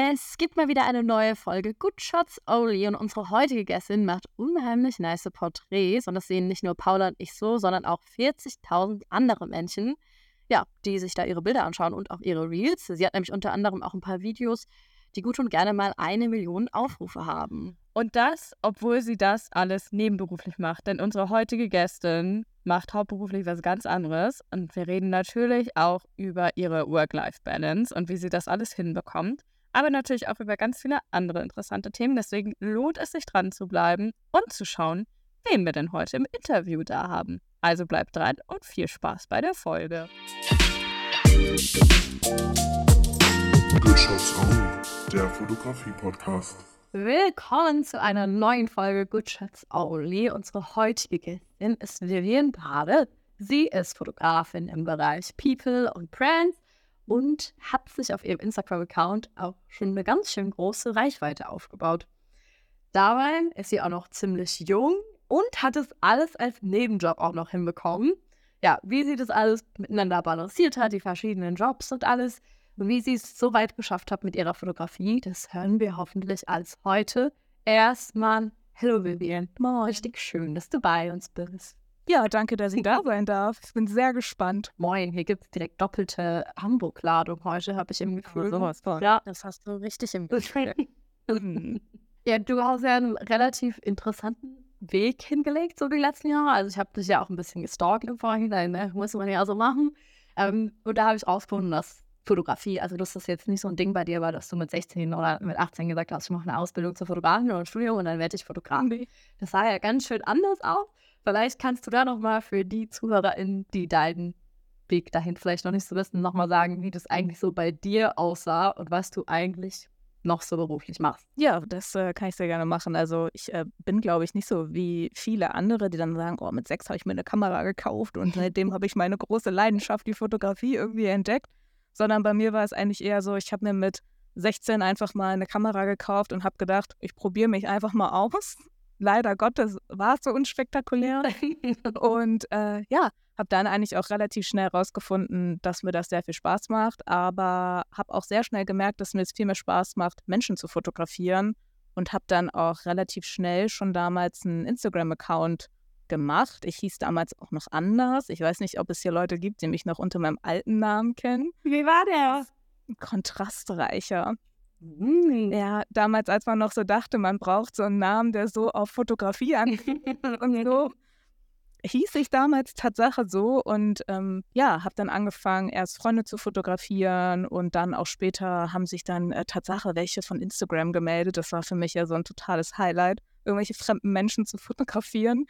Es gibt mal wieder eine neue Folge Good Shots Only und unsere heutige Gästin macht unheimlich nice Porträts und das sehen nicht nur Paula und ich so, sondern auch 40.000 andere Menschen, ja, die sich da ihre Bilder anschauen und auch ihre Reels. Sie hat nämlich unter anderem auch ein paar Videos, die gut und gerne mal eine Million Aufrufe haben. Und das, obwohl sie das alles nebenberuflich macht. Denn unsere heutige Gästin macht hauptberuflich was ganz anderes. Und wir reden natürlich auch über ihre Work-Life-Balance und wie sie das alles hinbekommt aber natürlich auch über ganz viele andere interessante Themen. Deswegen lohnt es sich dran zu bleiben und zu schauen, wen wir denn heute im Interview da haben. Also bleibt dran und viel Spaß bei der Folge. Der Fotografie-Podcast. Willkommen zu einer neuen Folge Good Shots Only. Unsere heutige Gästin ist Vivian Bade. Sie ist Fotografin im Bereich People und Brands und hat sich auf ihrem Instagram-Account auch schon eine ganz schön große Reichweite aufgebaut. Dabei ist sie auch noch ziemlich jung und hat es alles als Nebenjob auch noch hinbekommen. Ja, wie sie das alles miteinander balanciert hat, die verschiedenen Jobs und alles, und wie sie es so weit geschafft hat mit ihrer Fotografie, das hören wir hoffentlich als heute. Erstmal, hallo Vivian, richtig schön, dass du bei uns bist. Ja, danke, dass ich da sein darf. Ich bin sehr gespannt. Moin, hier gibt es direkt doppelte Hamburg-Ladung heute, habe ich im Gefühl. Oh, sowas von. Ja, das hast du richtig im Gefühl. Mhm. ja, du hast ja einen relativ interessanten Weg hingelegt, so die letzten Jahre. Also ich habe dich ja auch ein bisschen gestalkt im Vorhinein, ne? muss man ja so machen. Ähm, und da habe ich rausgefunden, dass Fotografie, also dass das jetzt nicht so ein Ding bei dir war, dass du mit 16 oder mit 18 gesagt hast, ich mache eine Ausbildung zur Fotografin oder ein Studium und dann werde ich Fotograf. Nee. Das sah ja ganz schön anders aus. Vielleicht kannst du da nochmal für die ZuhörerInnen, die deinen Weg dahin vielleicht noch nicht so wissen, nochmal sagen, wie das eigentlich so bei dir aussah und was du eigentlich noch so beruflich machst. Ja, das äh, kann ich sehr gerne machen. Also ich äh, bin, glaube ich, nicht so wie viele andere, die dann sagen, oh, mit sechs habe ich mir eine Kamera gekauft und seitdem habe ich meine große Leidenschaft, die Fotografie, irgendwie entdeckt. Sondern bei mir war es eigentlich eher so, ich habe mir mit 16 einfach mal eine Kamera gekauft und habe gedacht, ich probiere mich einfach mal aus leider Gottes war es so unspektakulär. und äh, ja, habe dann eigentlich auch relativ schnell herausgefunden, dass mir das sehr viel Spaß macht, aber habe auch sehr schnell gemerkt, dass mir es viel mehr Spaß macht, Menschen zu fotografieren und habe dann auch relativ schnell schon damals einen Instagram-Account gemacht. Ich hieß damals auch noch anders. Ich weiß nicht, ob es hier Leute gibt, die mich noch unter meinem alten Namen kennen. Wie war der? Kontrastreicher. Mhm. Ja, damals, als man noch so dachte, man braucht so einen Namen, der so auf Fotografie angeht und so hieß ich damals Tatsache so und ähm, ja, habe dann angefangen, erst Freunde zu fotografieren und dann auch später haben sich dann äh, Tatsache welche von Instagram gemeldet. Das war für mich ja so ein totales Highlight, irgendwelche fremden Menschen zu fotografieren.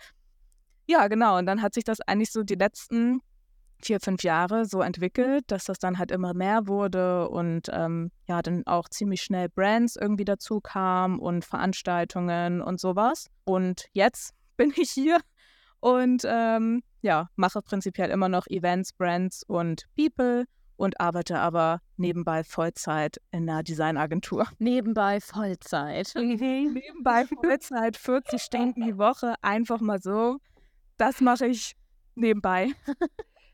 Ja, genau. Und dann hat sich das eigentlich so die letzten vier, fünf Jahre so entwickelt, dass das dann halt immer mehr wurde und ähm, ja, dann auch ziemlich schnell Brands irgendwie dazu kamen und Veranstaltungen und sowas. Und jetzt bin ich hier und ähm, ja, mache prinzipiell immer noch Events, Brands und People und arbeite aber nebenbei Vollzeit in einer Designagentur. Nebenbei Vollzeit. nebenbei Vollzeit, 40 Stunden die Woche, einfach mal so. Das mache ich nebenbei.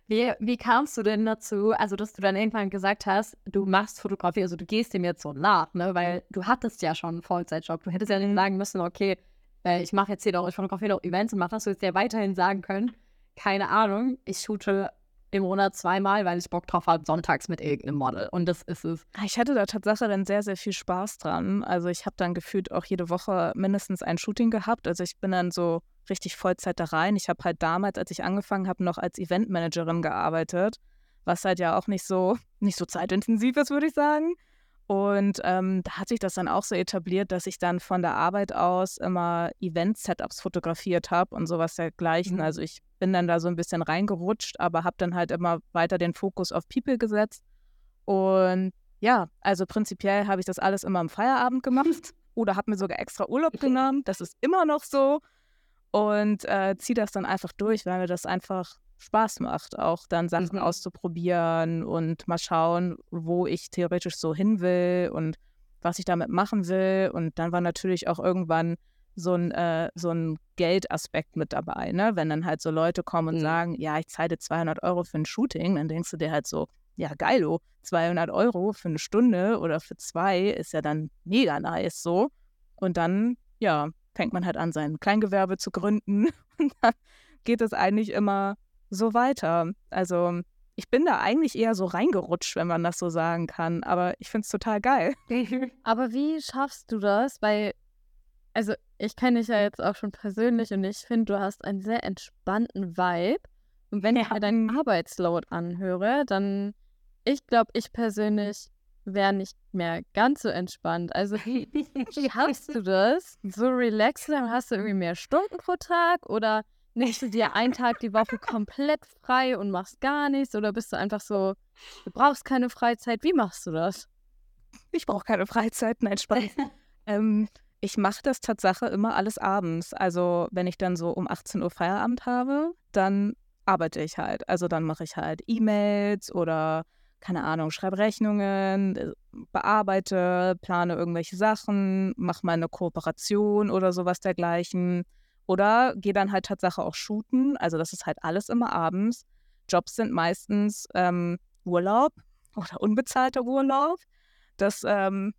Wie, wie kamst du denn dazu, also dass du dann irgendwann gesagt hast, du machst Fotografie, also du gehst dem jetzt so nach, ne? Weil du hattest ja schon einen Vollzeitjob. Du hättest ja nicht mhm. sagen müssen, okay, äh, ich mache jetzt hier doch, ich fotografiere doch Events und mache das. Du hättest ja weiterhin sagen können, keine Ahnung, ich shoote im Monat zweimal, weil ich Bock drauf habe, sonntags mit irgendeinem Model. Und das ist es. Ich hatte da tatsächlich dann sehr, sehr viel Spaß dran. Also ich habe dann gefühlt auch jede Woche mindestens ein Shooting gehabt. Also ich bin dann so richtig Vollzeit da rein. Ich habe halt damals, als ich angefangen habe, noch als Eventmanagerin gearbeitet, was halt ja auch nicht so, nicht so zeitintensiv ist, würde ich sagen. Und ähm, da hat sich das dann auch so etabliert, dass ich dann von der Arbeit aus immer Event-Setups fotografiert habe und sowas dergleichen. Mhm. Also ich bin dann da so ein bisschen reingerutscht, aber habe dann halt immer weiter den Fokus auf People gesetzt. Und ja, also prinzipiell habe ich das alles immer am Feierabend gemacht oder habe mir sogar extra Urlaub genommen. Das ist immer noch so und äh, ziehe das dann einfach durch, weil mir das einfach Spaß macht, auch dann Sachen mhm. auszuprobieren und mal schauen, wo ich theoretisch so hin will und was ich damit machen will. Und dann war natürlich auch irgendwann so ein, äh, so ein Geldaspekt mit dabei, ne? Wenn dann halt so Leute kommen und mhm. sagen, ja, ich zahle 200 Euro für ein Shooting, dann denkst du dir halt so, ja, geilo, 200 Euro für eine Stunde oder für zwei ist ja dann mega nice so. Und dann, ja, fängt man halt an, sein Kleingewerbe zu gründen. Und dann geht es eigentlich immer so weiter. Also ich bin da eigentlich eher so reingerutscht, wenn man das so sagen kann. Aber ich finde es total geil. Aber wie schaffst du das? Weil, also ich kenne dich ja jetzt auch schon persönlich und ich finde, du hast einen sehr entspannten Vibe. Und wenn ich mir deinen Arbeitsload anhöre, dann, ich glaube, ich persönlich wäre nicht mehr ganz so entspannt. Also wie, hast du das? So relaxed, dann hast du irgendwie mehr Stunden pro Tag oder nimmst du dir einen Tag die Woche komplett frei und machst gar nichts oder bist du einfach so, du brauchst keine Freizeit. Wie machst du das? Ich brauche keine Freizeit, nein, Spaß. ähm, ich mache das Tatsache immer alles abends. Also wenn ich dann so um 18 Uhr Feierabend habe, dann arbeite ich halt. Also dann mache ich halt E-Mails oder keine Ahnung, schreibe Rechnungen, äh, bearbeite, plane irgendwelche Sachen, mache mal eine Kooperation oder sowas dergleichen. Oder gehe dann halt Tatsache auch shooten. Also das ist halt alles immer abends. Jobs sind meistens ähm, Urlaub oder unbezahlter Urlaub. Das ähm,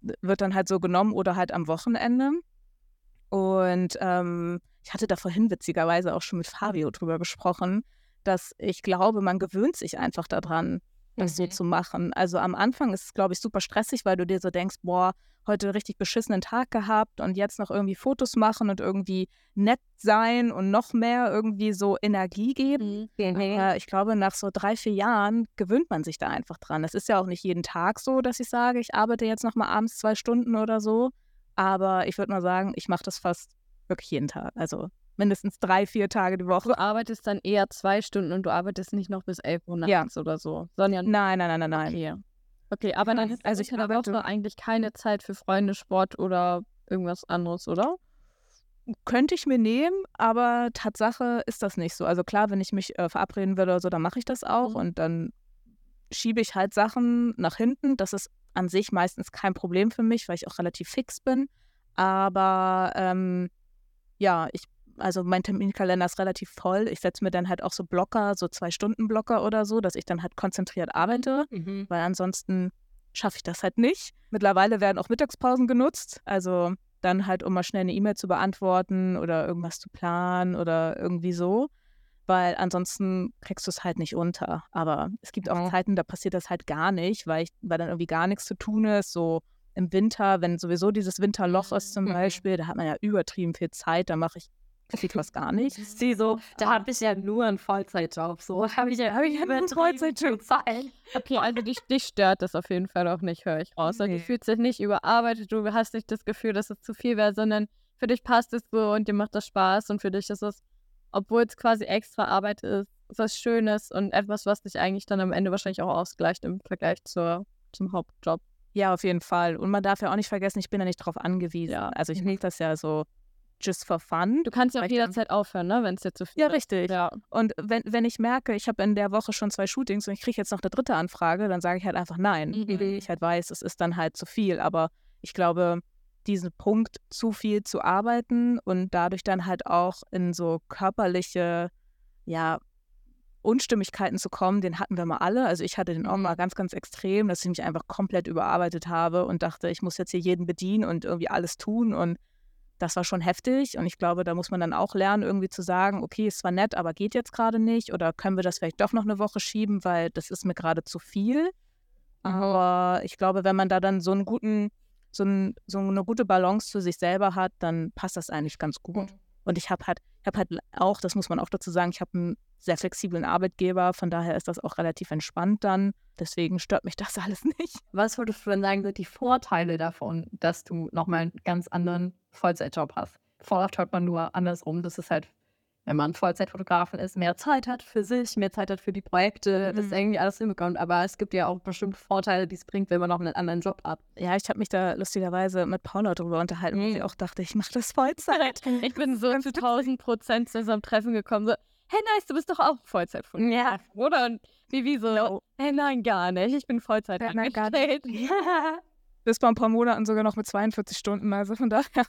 wird dann halt so genommen oder halt am Wochenende. Und ähm, ich hatte da vorhin witzigerweise auch schon mit Fabio drüber gesprochen, dass ich glaube, man gewöhnt sich einfach daran, das mhm. so zu machen. Also am Anfang ist es, glaube ich, super stressig, weil du dir so denkst, boah, heute richtig beschissenen Tag gehabt und jetzt noch irgendwie Fotos machen und irgendwie nett sein und noch mehr irgendwie so Energie geben. Mhm. Aber ich glaube, nach so drei, vier Jahren gewöhnt man sich da einfach dran. Es ist ja auch nicht jeden Tag so, dass ich sage, ich arbeite jetzt noch mal abends zwei Stunden oder so. Aber ich würde mal sagen, ich mache das fast wirklich jeden Tag. Also mindestens drei, vier Tage die Woche. Du arbeitest dann eher zwei Stunden und du arbeitest nicht noch bis elf Uhr nachts ja. oder so. Sondern nein, nein, nein, nein, nein. Okay, okay aber dann ist also ich in der Woche eigentlich keine Zeit für Freunde, Sport oder irgendwas anderes, oder? Könnte ich mir nehmen, aber Tatsache ist das nicht so. Also klar, wenn ich mich äh, verabreden würde oder so, dann mache ich das auch mhm. und dann schiebe ich halt Sachen nach hinten. Das ist an sich meistens kein Problem für mich, weil ich auch relativ fix bin. Aber ähm, ja, ich also mein Terminkalender ist relativ voll. Ich setze mir dann halt auch so Blocker, so zwei Stunden Blocker oder so, dass ich dann halt konzentriert arbeite, mhm. weil ansonsten schaffe ich das halt nicht. Mittlerweile werden auch Mittagspausen genutzt, also dann halt, um mal schnell eine E-Mail zu beantworten oder irgendwas zu planen oder irgendwie so, weil ansonsten kriegst du es halt nicht unter. Aber es gibt auch Zeiten, da passiert das halt gar nicht, weil, ich, weil dann irgendwie gar nichts zu tun ist, so im Winter, wenn sowieso dieses Winterloch ist zum mhm. Beispiel, da hat man ja übertrieben viel Zeit, da mache ich sieht was gar nicht. Sie so, da habe ich ja nur einen Vollzeitjob. So habe ich ja, hab ich ja einen Vollzeitjob. Okay, also dich, dich stört das auf jeden Fall auch nicht, höre ich raus. Nee. Du fühlst dich nicht überarbeitet, du hast nicht das Gefühl, dass es zu viel wäre, sondern für dich passt es so und dir macht das Spaß und für dich ist es, obwohl es quasi extra Arbeit ist, was Schönes und etwas, was dich eigentlich dann am Ende wahrscheinlich auch ausgleicht im Vergleich zur, zum Hauptjob. Ja, auf jeden Fall. Und man darf ja auch nicht vergessen, ich bin ja nicht darauf angewiesen. Ja. Also ich mache das ja so just for fun. Du kannst ja auch jederzeit aufhören, ne, wenn es dir zu viel Ja, richtig. Ja. Und wenn, wenn ich merke, ich habe in der Woche schon zwei Shootings und ich kriege jetzt noch eine dritte Anfrage, dann sage ich halt einfach nein. Mhm. Ich halt weiß, es ist dann halt zu viel. Aber ich glaube, diesen Punkt, zu viel zu arbeiten und dadurch dann halt auch in so körperliche, ja, Unstimmigkeiten zu kommen, den hatten wir mal alle. Also ich hatte den auch mhm. mal ganz, ganz extrem, dass ich mich einfach komplett überarbeitet habe und dachte, ich muss jetzt hier jeden bedienen und irgendwie alles tun und das war schon heftig und ich glaube, da muss man dann auch lernen, irgendwie zu sagen, okay, ist zwar nett, aber geht jetzt gerade nicht oder können wir das vielleicht doch noch eine Woche schieben, weil das ist mir gerade zu viel. Aber ich glaube, wenn man da dann so einen guten, so, ein, so eine gute Balance zu sich selber hat, dann passt das eigentlich ganz gut. Mhm. Und ich habe halt, ich halt auch, das muss man auch dazu sagen, ich habe einen sehr flexiblen Arbeitgeber, von daher ist das auch relativ entspannt dann. Deswegen stört mich das alles nicht. Was würdest du denn sagen, sind die Vorteile davon, dass du nochmal einen ganz anderen Vollzeitjob hast? Oft hört man nur andersrum, dass es halt, wenn man Vollzeitfotografen ist, mehr Zeit hat für sich, mehr Zeit hat für die Projekte, mhm. das irgendwie alles hinbekommt. Aber es gibt ja auch bestimmte Vorteile, die es bringt, wenn man noch einen anderen Job hat. Ja, ich habe mich da lustigerweise mit Paula darüber unterhalten, mhm. weil sie auch dachte, ich mache das Vollzeit. ich bin so zu 1000 Prozent zu unserem Treffen gekommen, so, hey nice, du bist doch auch Vollzeitfotograf. Ja. Oder? Und Vivi so, no. hey nein, gar nicht, ich bin Vollzeit ja, nein, gar nicht. Bis vor ein paar Monaten sogar noch mit 42 Stunden, also von daher.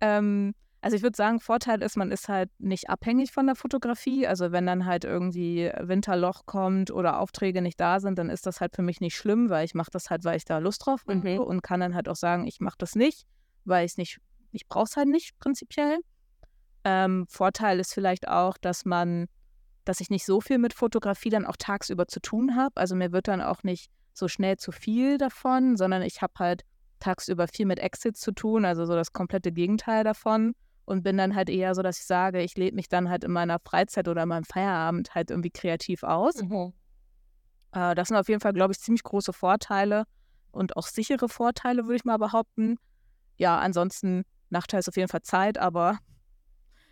Ähm, Also ich würde sagen, Vorteil ist, man ist halt nicht abhängig von der Fotografie. Also wenn dann halt irgendwie Winterloch kommt oder Aufträge nicht da sind, dann ist das halt für mich nicht schlimm, weil ich mache das halt, weil ich da Lust drauf habe Mhm. und kann dann halt auch sagen, ich mache das nicht, weil ich es nicht, ich brauche es halt nicht prinzipiell. Ähm, Vorteil ist vielleicht auch, dass man, dass ich nicht so viel mit Fotografie dann auch tagsüber zu tun habe. Also mir wird dann auch nicht so schnell zu viel davon, sondern ich habe halt tagsüber viel mit Exits zu tun, also so das komplette Gegenteil davon. Und bin dann halt eher so, dass ich sage, ich lebe mich dann halt in meiner Freizeit oder in meinem Feierabend halt irgendwie kreativ aus. Mhm. Äh, das sind auf jeden Fall, glaube ich, ziemlich große Vorteile und auch sichere Vorteile, würde ich mal behaupten. Ja, ansonsten Nachteil ist auf jeden Fall Zeit, aber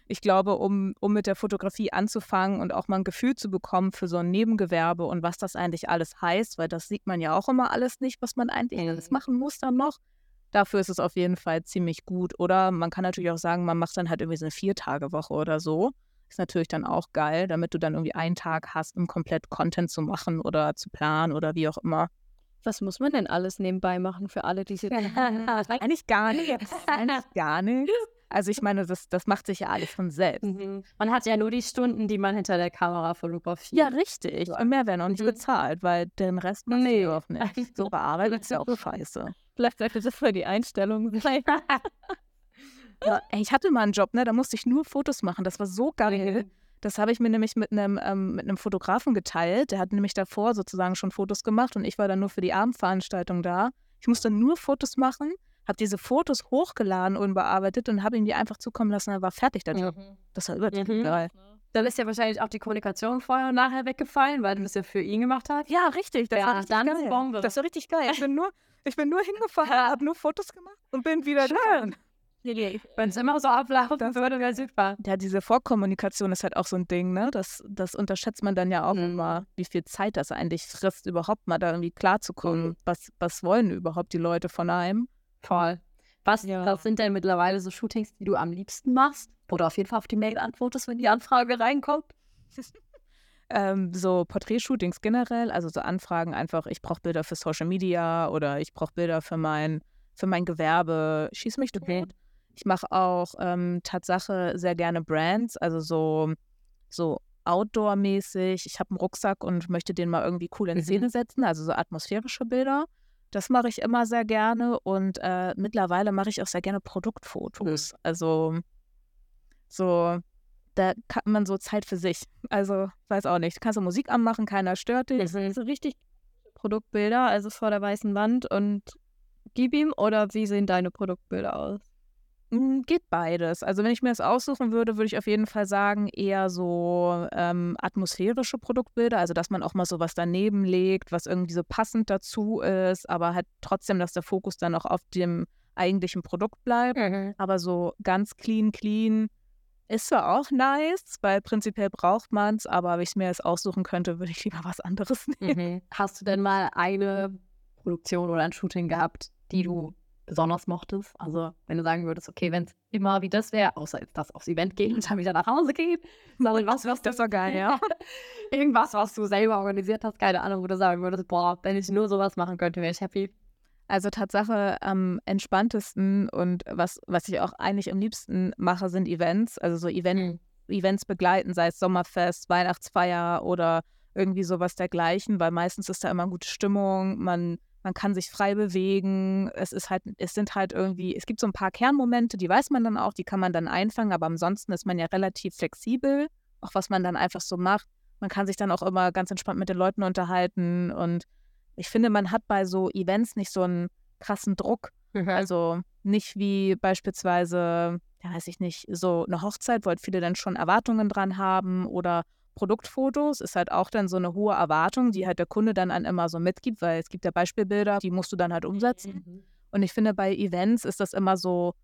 ich glaube, um, um mit der Fotografie anzufangen und auch mal ein Gefühl zu bekommen für so ein Nebengewerbe und was das eigentlich alles heißt, weil das sieht man ja auch immer alles nicht, was man eigentlich Mhm. alles machen muss dann noch. Dafür ist es auf jeden Fall ziemlich gut. Oder man kann natürlich auch sagen, man macht dann halt irgendwie so eine Vier-Tage-Woche oder so. Ist natürlich dann auch geil, damit du dann irgendwie einen Tag hast, um komplett Content zu machen oder zu planen oder wie auch immer. Was muss man denn alles nebenbei machen für alle, die sich Eigentlich gar nichts. Eigentlich gar nichts. Also ich meine, das, das macht sich ja alles von selbst. Mhm. Man hat ja nur die Stunden, die man hinter der Kamera fotografiert. Ja, richtig. Und mehr werden auch nicht Mhm. bezahlt, weil den Rest machst Nee. auch nicht. So bearbeitet ist ja auch scheiße. Vielleicht sollte das für die Einstellung sein. Ja, ich hatte mal einen Job, ne? Da musste ich nur Fotos machen. Das war so geil. Das habe ich mir nämlich mit einem, ähm, mit einem Fotografen geteilt. Der hat nämlich davor sozusagen schon Fotos gemacht und ich war dann nur für die Abendveranstaltung da. Ich musste nur Fotos machen, habe diese Fotos hochgeladen und bearbeitet und habe ihm die einfach zukommen lassen. Dann war fertig Job. Mhm. Das war übertrieben Mhm. geil. Dann ist ja wahrscheinlich auch die Kommunikation vorher und nachher weggefallen, weil du das ja für ihn gemacht hast. Ja, richtig. Das Ja, war richtig dann geil. Bombe. Das war richtig geil. Ich bin nur, ich bin nur hingefahren, habe nur Fotos gemacht und bin wieder Schön. Wenn es immer so ablaufen würde, wäre super. Ja, diese Vorkommunikation ist halt auch so ein Ding, ne? Das, das unterschätzt man dann ja auch Mhm. immer, wie viel Zeit das eigentlich frisst, überhaupt mal da irgendwie klarzukommen. Mhm. Was, was wollen überhaupt die Leute von einem? Voll. Was, Ja. was sind denn mittlerweile so Shootings, die du am liebsten machst? Oder auf jeden Fall auf die Mail antwortest, wenn die Anfrage reinkommt? Ähm, so Porträtshootings generell, also so Anfragen einfach, ich brauche Bilder für Social Media oder ich brauche Bilder für mein, für mein Gewerbe. Schieß mich tot. Mhm. Ich mache auch ähm, Tatsache sehr gerne Brands, also so, so Outdoor-mäßig. Ich habe einen Rucksack und möchte den mal irgendwie cool in Mhm. Szene setzen, also so atmosphärische Bilder. Das mache ich immer sehr gerne und äh, mittlerweile mache ich auch sehr gerne Produktfotos. Also so, da kann man so Zeit für sich. Also, weiß auch nicht. Du kannst du Musik anmachen, keiner stört dich. Mhm. So richtig Produktbilder, also vor der weißen Wand und gib ihm oder wie sehen deine Produktbilder aus? Mm, Geht beides. Also wenn ich mir das aussuchen würde, würde ich auf jeden Fall sagen, eher so ähm, atmosphärische Produktbilder, also dass man auch mal so was daneben legt, was irgendwie so passend dazu ist, aber halt trotzdem, dass der Fokus dann auch auf dem eigentlichen Produkt bleibt. Mhm. Aber so ganz clean, clean ist zwar auch nice, weil prinzipiell braucht man es, aber wenn ich mir das aussuchen könnte, würde ich lieber was anderes nehmen. Mhm. Hast du denn mal eine Produktion oder ein Shooting gehabt, die du besonders mochtest? Also, wenn du sagen würdest, okay, wenn es immer wie das wäre, außer jetzt das aufs Event gehen und dann wieder nach Hause gehen, sondern was, was Das war geil, ja. Irgendwas, was du selber organisiert hast, keine Ahnung, wo du sagen würdest, boah, wenn ich nur sowas machen könnte, wäre ich happy. Also Tatsache am entspanntesten und was, was ich auch eigentlich am liebsten mache, sind Events. Also so Event, Events begleiten, sei es Sommerfest, Weihnachtsfeier oder irgendwie sowas dergleichen, weil meistens ist da immer gute Stimmung, man, man kann sich frei bewegen. Es ist halt, es sind halt irgendwie, es gibt so ein paar Kernmomente, die weiß man dann auch, die kann man dann einfangen, aber ansonsten ist man ja relativ flexibel, auch was man dann einfach so macht. Man kann sich dann auch immer ganz entspannt mit den Leuten unterhalten und ich finde, man hat bei so Events nicht so einen krassen Druck. Also nicht wie beispielsweise, ja, weiß ich nicht, so eine Hochzeit, wo halt viele dann schon Erwartungen dran haben oder Produktfotos ist halt auch dann so eine hohe Erwartung, die halt der Kunde dann an immer so mitgibt, weil es gibt ja Beispielbilder, die musst du dann halt umsetzen. Mhm. Und ich finde, bei Events ist das immer so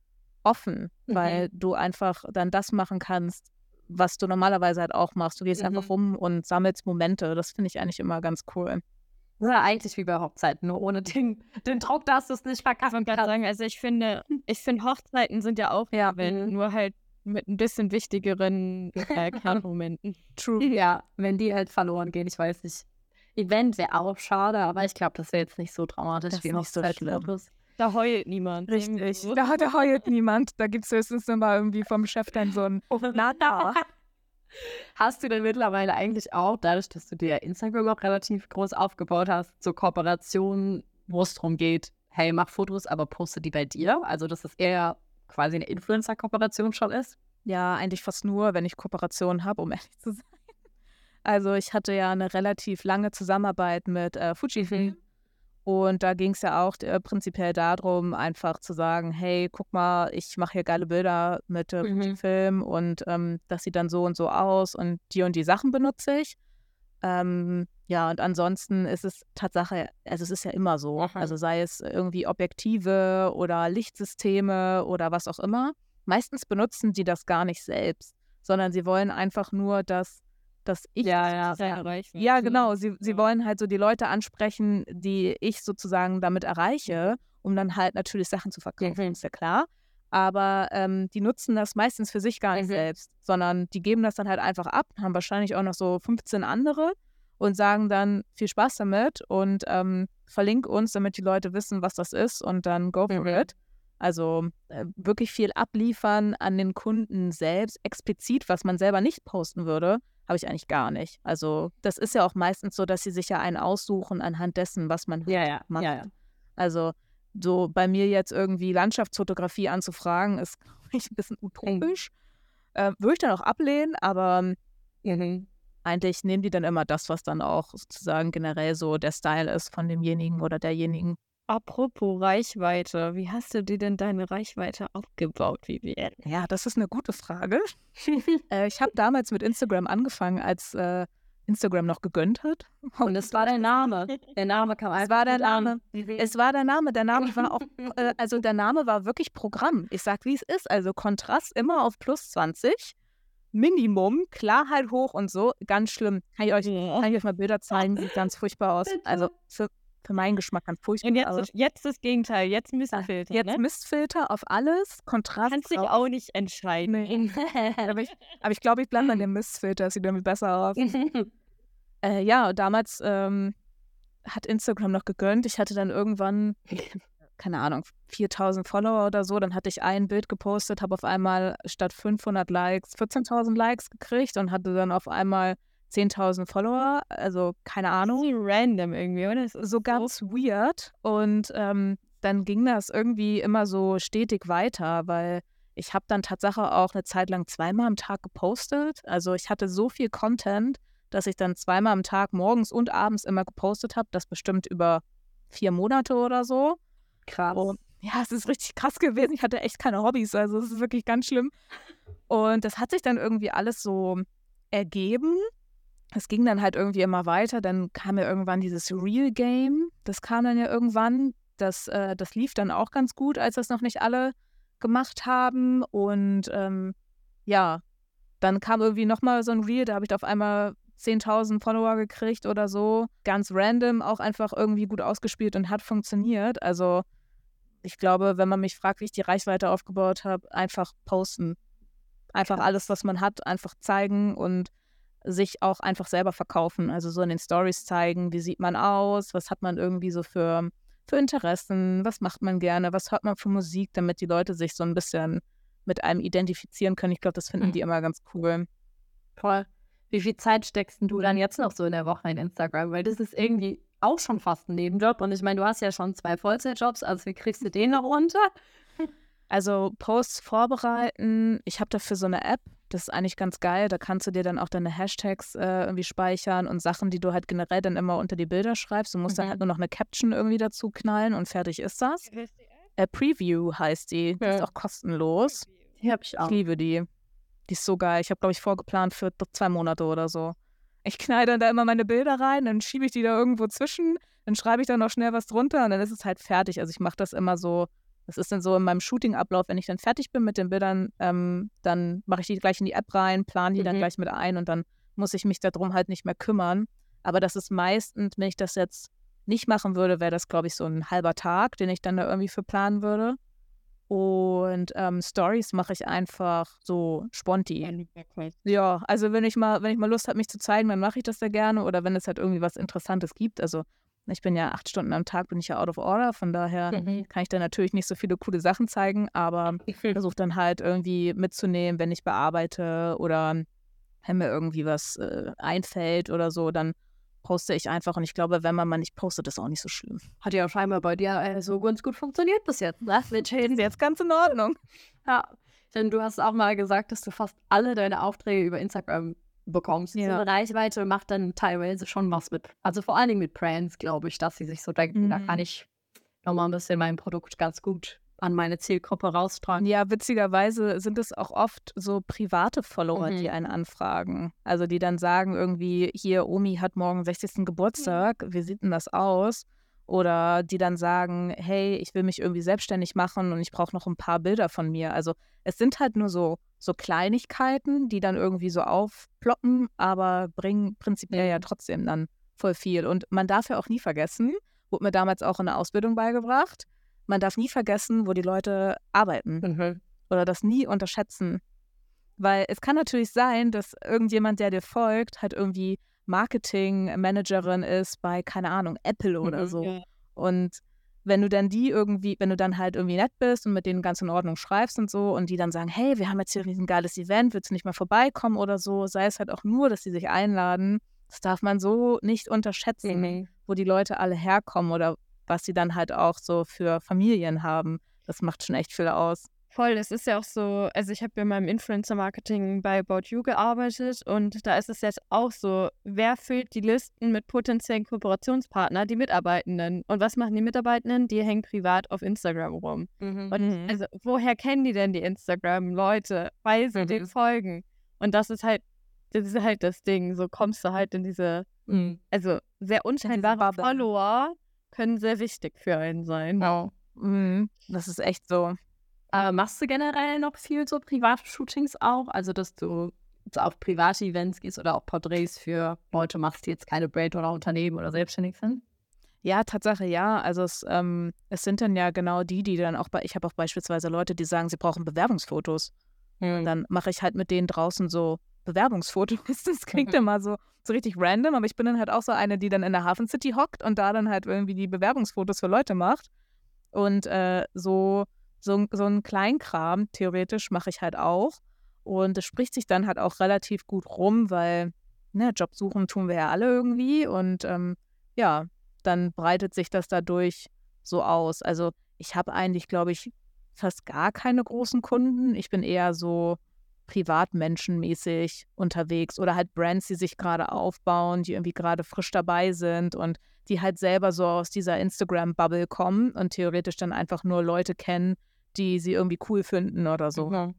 offen, Mhm. weil du einfach dann das machen kannst, was du normalerweise halt auch machst. Du gehst Mhm. einfach rum und sammelst Momente. Das finde ich eigentlich immer ganz cool. Ja, eigentlich wie bei Hochzeiten, nur ohne den, den Druck, dass du es nicht Ich gerade kannst. sagen, also ich finde, ich finde Hochzeiten sind ja auch Ja. Event, Mhm. nur halt mit ein bisschen wichtigeren äh, Kernmomenten. True. Ja, wenn die halt verloren gehen, ich weiß nicht. Event wäre auch schade, aber ich glaube, das wäre jetzt nicht so dramatisch Das wie nicht so Hochzeitsfotos. Da heult niemand. Richtig. Da, da heult niemand. Da gibt es höchstens nur mal irgendwie vom Chef dann so ein Na, na. Hast du denn mittlerweile eigentlich auch, dadurch, dass du dir Instagram auch relativ groß aufgebaut hast, so Kooperationen, wo es darum geht, hey, mach Fotos, aber poste die bei dir? Also, dass es eher quasi eine Influencer-Kooperation schon ist? Ja, eigentlich fast nur, wenn ich Kooperationen habe, um ehrlich zu sein. Also ich hatte ja eine relativ lange Zusammenarbeit mit äh, Fujifilm. Und da ging es ja auch äh, prinzipiell darum, einfach zu sagen, hey, guck mal, ich mache hier geile Bilder mit äh, Mhm. Fujifilm und ähm, das sieht dann so und so aus und die und die Sachen benutze ich. Ähm, ja, und ansonsten ist es Tatsache, also es ist ja immer so, Mhm. also sei es irgendwie Objektive oder Lichtsysteme oder was auch immer. Meistens benutzen die das gar nicht selbst, sondern sie wollen einfach nur, dass, dass ich Ja, ja. sozusagen- erreichen. ja, genau. Sie, sie Ja. wollen halt so die Leute ansprechen, die ich sozusagen damit erreiche, um dann halt natürlich Sachen zu verkaufen, Mhm. ist ja klar. Aber ähm, die nutzen das meistens für sich gar nicht Mhm. selbst, sondern die geben das dann halt einfach ab, haben wahrscheinlich auch noch so 15 andere und sagen dann viel Spaß damit und ähm, verlink uns, damit die Leute wissen, was das ist und dann go for Mhm. it. Also äh, wirklich viel abliefern an den Kunden selbst, explizit, was man selber nicht posten würde, habe ich eigentlich gar nicht. Also das ist ja auch meistens so, dass sie sich ja einen aussuchen anhand dessen, was man Ja, ja. macht. ja, ja. Also so bei mir jetzt irgendwie Landschaftsfotografie anzufragen, ist glaub ich, ein bisschen utopisch. Äh, Würde ich dann auch ablehnen, aber Mhm. eigentlich nehmen die dann immer das, was dann auch sozusagen generell so der Style ist von demjenigen oder derjenigen. Apropos Reichweite, wie hast du dir denn deine Reichweite aufgebaut, Vivian? Ja, das ist eine gute Frage. äh, ich habe damals mit Instagram angefangen, als äh, Instagram noch gegönnt hat. Und es war der Name. Der Name kam einfach. war der. Name. Es war der Name. Der Name war auch, äh, also der Name war wirklich Programm. Ich sag, wie es ist. Also Kontrast immer auf plus 20. Minimum, Klarheit hoch und so. Ganz schlimm. Kann ich euch, kann ich euch mal Bilder zeigen? Sieht ganz furchtbar aus. Also für, für meinen Geschmack ganz furchtbar. Und jetzt, ist- jetzt das Gegenteil, jetzt Mistfilter, Jetzt ne? Mistfilter auf alles. Kontrast. Kannst dich auch nicht entscheiden. Nee. Aber ich, aber ich glaube, ich bleibe an dem Mistfilter. Das sieht irgendwie besser aus. Äh, ja, damals ähm, hat Instagram noch gegönnt. Ich hatte dann irgendwann, keine Ahnung, 4000 Follower oder so. Dann hatte ich ein Bild gepostet, habe auf einmal statt 500 Likes 14.000 Likes gekriegt und hatte dann auf einmal 10.000 Follower. Also keine Ahnung So random irgendwie, oder? Ist so ganz weird. Und ähm, dann ging das irgendwie immer so stetig weiter, weil ich habe dann Tatsache auch eine Zeit lang zweimal am Tag gepostet. Also ich hatte so viel Content, dass ich dann zweimal am Tag morgens und abends immer gepostet habe. Das bestimmt über vier Monate oder so. Krass. Und ja, es ist richtig krass gewesen. Ich hatte echt keine Hobbys, also es ist wirklich ganz schlimm. Und das hat sich dann irgendwie alles so ergeben. Es ging dann halt irgendwie immer weiter. Dann kam ja irgendwann dieses Real Game. Das kam dann ja irgendwann. Das, äh, das lief dann auch ganz gut, als das noch nicht alle gemacht haben. Und ähm, ja, dann kam irgendwie nochmal so ein Reel, da habe ich auf einmal 10.000 Follower gekriegt oder so. Ganz random, auch einfach irgendwie gut ausgespielt und hat funktioniert. Also ich glaube, wenn man mich fragt, wie ich die Reichweite aufgebaut habe, einfach posten. Einfach alles, was man hat, einfach zeigen und sich auch einfach selber verkaufen. Also so in den Stories zeigen, wie sieht man aus, was hat man irgendwie so für, für Interessen, was macht man gerne, was hört man für Musik, damit die Leute sich so ein bisschen mit einem identifizieren können. Ich glaube, das finden Mhm. die immer ganz cool. Voll. Wie viel Zeit steckst du dann jetzt noch so in der Woche in Instagram? Weil das ist irgendwie auch schon fast ein Nebenjob. Und ich meine, du hast ja schon zwei Vollzeitjobs, also wie kriegst du den noch unter? Also Posts vorbereiten. Ich habe dafür so eine App. Das ist eigentlich ganz geil. Da kannst du dir dann auch deine Hashtags äh, irgendwie speichern und Sachen, die du halt generell dann immer unter die Bilder schreibst. Du musst dann Mhm. halt nur noch eine Caption irgendwie dazu knallen und fertig ist das. Äh, Preview heißt die. Die ist auch kostenlos. Die hab ich Ich liebe die. Die ist so geil. Ich habe, glaube ich, vorgeplant für zwei Monate oder so. Ich knall dann da immer meine Bilder rein, dann schiebe ich die da irgendwo zwischen, dann schreibe ich da noch schnell was drunter und dann ist es halt fertig. Also ich mache das immer so, das ist dann so in meinem Shooting-Ablauf, wenn ich dann fertig bin mit den Bildern, ähm, dann mache ich die gleich in die App rein, plane die dann Mhm. gleich mit ein und dann muss ich mich darum halt nicht mehr kümmern. Aber das ist meistens, wenn ich das jetzt nicht machen würde, wäre das, glaube ich, so ein halber Tag, den ich dann da irgendwie für planen würde. Und ähm, Stories mache ich einfach so sponti. Ja, also wenn ich mal, wenn ich mal Lust habe, mich zu zeigen, dann mache ich das sehr gerne. Oder wenn es halt irgendwie was Interessantes gibt. Also Ich bin ja acht Stunden am Tag, bin ich ja out of order, von daher Mhm. kann ich da natürlich nicht so viele coole Sachen zeigen, aber ich versuche dann halt irgendwie mitzunehmen, wenn ich bearbeite oder wenn mir irgendwie was äh, einfällt oder so, dann poste ich einfach. Und ich glaube, wenn man mal nicht postet, ist auch nicht so schlimm. Hat ja scheinbar bei dir äh, so ganz gut funktioniert bis jetzt, ne? Mit. Ist jetzt ganz in Ordnung. Ja. Denn du hast auch mal gesagt, dass du fast alle deine Aufträge über Instagram bekommst. Ja. So eine Reichweite macht dann teilweise schon was mit. Also vor allen Dingen mit Brands, glaube ich, dass sie sich so denken, da Mhm. kann ich nochmal ein bisschen mein Produkt ganz gut an meine Zielgruppe raustragen. Ja, witzigerweise sind es auch oft so private Follower, die Mhm. einen anfragen. Also die dann sagen irgendwie, hier, Omi hat morgen 60. Geburtstag, wie sieht denn das aus? Oder die dann sagen, hey, ich will mich irgendwie selbstständig machen und ich brauche noch ein paar Bilder von mir. Also es sind halt nur so, so Kleinigkeiten, die dann irgendwie so aufploppen, aber bringen prinzipiell ja Mhm. trotzdem dann voll viel. Und man darf ja auch nie vergessen, wurde mir damals auch in der Ausbildung beigebracht, man darf nie vergessen, wo die Leute arbeiten Mhm. oder das nie unterschätzen. Weil es kann natürlich sein, dass irgendjemand, der dir folgt, halt irgendwie Marketing-Managerin ist bei, keine Ahnung, Apple oder Mhm, so. ja. Und wenn du dann die irgendwie, wenn du dann halt irgendwie nett bist und mit denen ganz in Ordnung schreibst und so und die dann sagen, hey, wir haben jetzt hier ein geiles Event, willst du nicht mal vorbeikommen oder so, sei es halt auch nur, dass sie sich einladen, das darf man so nicht unterschätzen Mhm. wo die Leute alle herkommen oder was sie dann halt auch so für Familien haben. Das macht schon echt viel aus. Voll, es ist ja auch so, also ich habe ja in meinem Influencer-Marketing bei About You gearbeitet und da ist es jetzt auch so, wer füllt die Listen mit potenziellen Kooperationspartnern, die Mitarbeitenden. Und was machen die Mitarbeitenden? Die hängen privat auf Instagram rum. Mhm. Und Mhm. also, woher kennen die denn die Instagram-Leute? Weil sie Mhm. denen folgen. Und das ist halt, das ist halt das Ding. So kommst du halt in diese, Mhm. also sehr unscheinbare. Follower können sehr wichtig für einen sein. Genau. Mhm. Das ist echt so. Aber machst du generell noch viel so private Shootings auch? Also, dass du auf private Events gehst oder auch Porträts für Leute machst, die jetzt keine Brand oder Unternehmen oder selbstständig sind? Ja, Tatsache ja. Also es, ähm, es sind dann ja genau die, die dann auch bei, ich habe auch beispielsweise Leute, die sagen, sie brauchen Bewerbungsfotos. Dann mache ich halt mit denen draußen so Bewerbungsfotos. Das klingt Mhm. immer so, so richtig random, aber ich bin dann halt auch so eine, die dann in der Hafen City hockt und da dann halt irgendwie die Bewerbungsfotos für Leute macht. Und äh, so, so, so ein Kleinkram, theoretisch, mache ich halt auch. Und es spricht sich dann halt auch relativ gut rum, weil ne, Job suchen tun wir ja alle irgendwie. Und ähm, ja, dann breitet sich das dadurch so aus. Also ich habe eigentlich, glaube ich, fast gar keine großen Kunden. Ich bin eher so privatmenschenmäßig unterwegs oder halt Brands, die sich gerade aufbauen, die irgendwie gerade frisch dabei sind und die halt selber so aus dieser Instagram-Bubble kommen und theoretisch dann einfach nur Leute kennen, die sie irgendwie cool finden oder so. Mhm.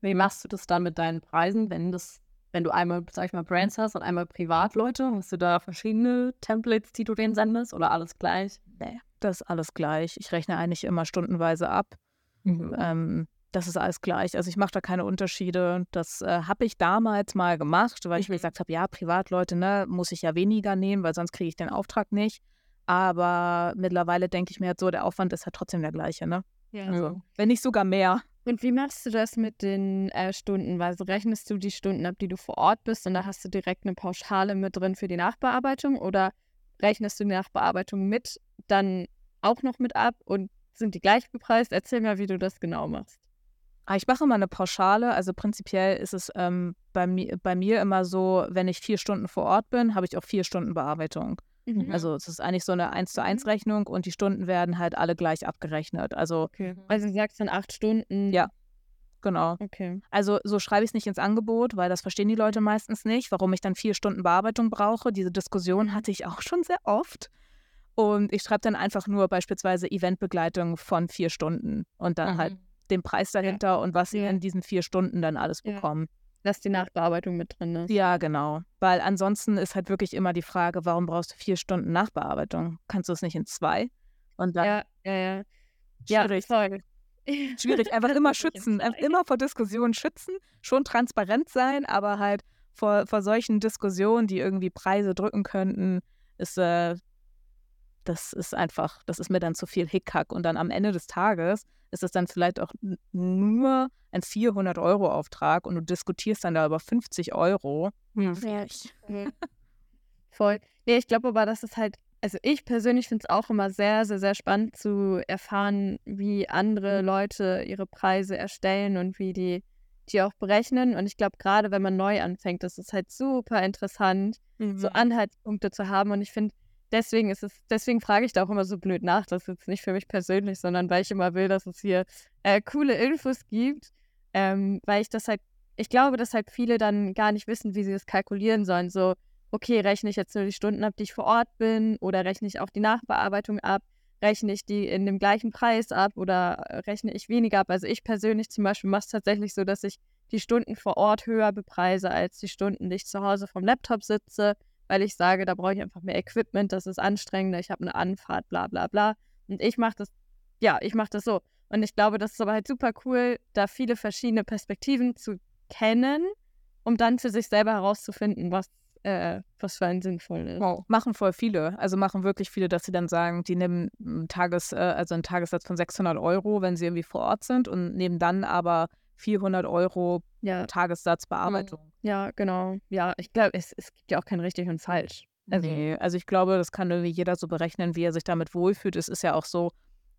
Wie machst du das dann mit deinen Preisen, wenn das, wenn du einmal, sag ich mal, Brands hast und einmal Privatleute? Hast du da verschiedene Templates, die du denen sendest oder alles gleich? Nee, das ist alles gleich. Ich rechne eigentlich immer stundenweise ab. Ähm, das ist alles gleich. Also ich mache da keine Unterschiede. Das äh, habe ich damals mal gemacht, weil ich mir Mhm. gesagt habe, ja, Privatleute, ne, muss ich ja weniger nehmen, weil sonst kriege ich den Auftrag nicht. Aber mittlerweile denke ich mir halt so, der Aufwand ist halt trotzdem der gleiche, ne? Ja. Also, wenn nicht sogar mehr. Und wie machst du das mit den äh, Stunden? Also rechnest du die Stunden ab, die du vor Ort bist und da hast du direkt eine Pauschale mit drin für die Nachbearbeitung oder rechnest du die Nachbearbeitung mit, dann auch noch mit ab und sind die gleich bepreist? Erzähl mal, wie du das genau machst. Ah, Ich mache immer eine Pauschale. Also prinzipiell ist es ähm, bei, mi bei mir immer so, wenn ich vier Stunden vor Ort bin, habe ich auch vier Stunden Bearbeitung. Mhm. Also es ist eigentlich so eine 1 zu 1 Rechnung und die Stunden werden halt alle gleich abgerechnet. Also Okay. Also du sagst dann acht Stunden. Ja. genau. Okay. Also so schreibe ich es nicht ins Angebot, weil das verstehen die Leute meistens nicht, warum ich dann vier Stunden Bearbeitung brauche. Diese Diskussion hatte ich auch schon sehr oft. Und ich schreibe dann einfach nur beispielsweise Eventbegleitung von vier Stunden und dann halt den Preis dahinter und was sie Ja. in diesen vier Stunden dann alles Ja. bekommen. Dass die Nachbearbeitung mit drin ist. Ja, genau. Weil ansonsten ist halt wirklich immer die Frage, warum brauchst du vier Stunden Nachbearbeitung? Kannst du es nicht in zwei? Und dann Ja, ja, ja. Ja, schwierig. voll. Schwierig, einfach immer schützen, einfach immer vor Diskussionen schützen, schon transparent sein, aber halt vor, vor solchen Diskussionen, die irgendwie Preise drücken könnten, ist, äh, das ist einfach, das ist mir dann zu viel Hickhack. Und dann am Ende des Tages ist es dann vielleicht auch nur ein 400-Euro-Auftrag und du diskutierst dann da über 50 Euro. Mhm. Ja. Mhm. Voll. Nee, ich glaube aber, das ist halt also ich persönlich finde es auch immer sehr, sehr, sehr spannend zu erfahren, wie andere Leute ihre Preise erstellen und wie die die auch berechnen. Und ich glaube, gerade wenn man neu anfängt, ist es halt super interessant, so Anhaltspunkte zu haben. Und ich finde, deswegen ist es, deswegen frage ich da auch immer so blöd nach. Das ist jetzt nicht für mich persönlich, sondern weil ich immer will, dass es hier äh, coole Infos gibt. Ähm, weil ich das halt, ich glaube, dass halt viele dann gar nicht wissen, wie sie das kalkulieren sollen. So, okay, rechne ich jetzt nur die Stunden ab, die ich vor Ort bin, oder rechne ich auch die Nachbearbeitung ab? Rechne ich die in dem gleichen Preis ab oder äh, rechne ich weniger ab? Also ich persönlich zum Beispiel mache es tatsächlich so, dass ich die Stunden vor Ort höher bepreise als die Stunden, die ich zu Hause vom Laptop sitze, weil ich sage, da brauche ich einfach mehr Equipment, das ist anstrengender, ich habe eine Anfahrt, bla bla bla. Und ich mache das, ja, ich mache das so. Und ich glaube, das ist aber halt super cool, da viele verschiedene Perspektiven zu kennen, um dann für sich selber herauszufinden, was, äh, was für einen sinnvoll ist. Wow. Machen voll viele. Also machen wirklich viele, dass sie dann sagen, die nehmen einen, Tages, äh, also einen Tagessatz von 600 Euro, wenn sie irgendwie vor Ort sind und nehmen dann aber 400 Euro Ja, Tagessatz Bearbeitung. ja, genau. Ja, ich glaube, es, es gibt ja auch kein richtig und falsch. Also, Nee, also ich glaube, das kann irgendwie jeder so berechnen, wie er sich damit wohlfühlt. Es ist ja auch so,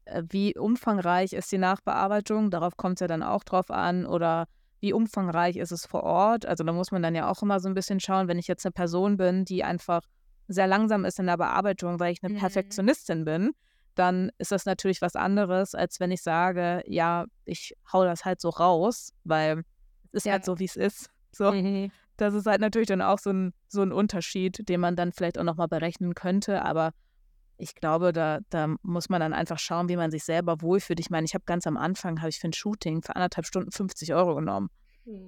äh, wie umfangreich ist die Nachbearbeitung, darauf kommt es ja dann auch drauf an, oder wie umfangreich ist es vor Ort. Also da muss man dann ja auch immer so ein bisschen schauen, wenn ich jetzt eine Person bin, die einfach sehr langsam ist in der Bearbeitung, weil ich eine Mhm. Perfektionistin bin, dann ist das natürlich was anderes, als wenn ich sage, ja, ich hau das halt so raus, weil es ist Ja. halt so, wie es ist. So Mhm. das ist halt natürlich dann auch so ein, so ein Unterschied, den man dann vielleicht auch nochmal berechnen könnte. Aber ich glaube, da, da muss man dann einfach schauen, wie man sich selber wohlfühlt. Ich meine, ich habe ganz am Anfang, habe ich für ein Shooting für anderthalb Stunden 50 Euro genommen.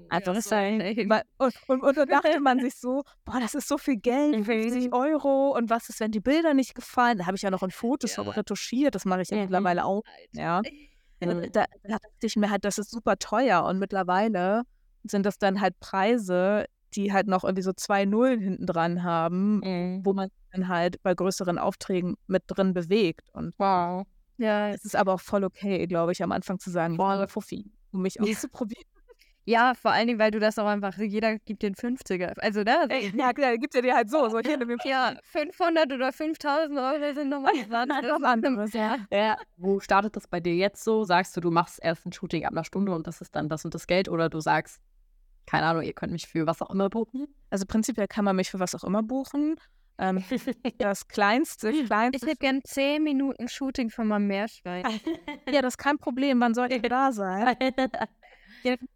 Einfach so. Weil, und, und, und dann dachte man sich so, boah, das ist so viel Geld, 50 Euro. Und was ist, wenn die Bilder nicht gefallen? Da habe ich ja noch in Fotos Ja. retuschiert. Das mache ich ja Mhm. mittlerweile auch. Ja. Und Da, da dachte ich mir halt, das ist super teuer. Und mittlerweile sind das dann halt Preise, die halt noch irgendwie so zwei Nullen hinten dran haben, Mhm. wo man dann halt bei größeren Aufträgen mit drin bewegt. Und Wow. ja, es ist aber auch voll okay, glaube ich, am Anfang zu sagen, boah, Fuffi, um mich auszuprobieren. Ja, vor allen Dingen, weil du das auch einfach, jeder gibt den 50er. Also, ne? Ja, klar, gibt ja dir halt so, so hier nimm mir Ja, 500 oder 5000 Euro sind nochmal was anderes, ja. Ja. Wo startet das bei dir jetzt so? Sagst du, du machst erst ein Shooting ab einer Stunde und das ist dann das und das Geld? Oder du sagst, keine Ahnung, ihr könnt mich für was auch immer buchen? Also prinzipiell kann man mich für was auch immer buchen. Ähm, das kleinste, Ich kleinste. hätte gern 10 Minuten Shooting von meinem Meerschwein. Ja, das ist kein Problem. Wann soll ich da sein?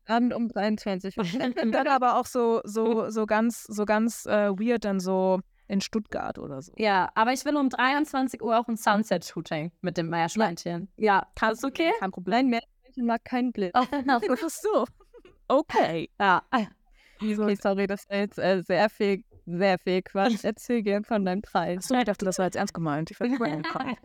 Abend um 23 Uhr. Und dann aber auch so, so, so ganz, so ganz äh, weird dann so in Stuttgart oder so. ja, aber ich will um 23 Uhr auch ein Sunset-Shooting mit dem Meerschweinchen. Ja, Kein ist okay? Kein Problem. Mein Meerschweinchen mag keinen Blitz. Ach so. Okay. Ja. Okay, sorry, das war jetzt äh, sehr viel, sehr viel Quatsch. Erzähl gern von deinem Preis. Achso, ich dachte, das war jetzt ernst gemeint. Ich weiß nicht, woher das kam.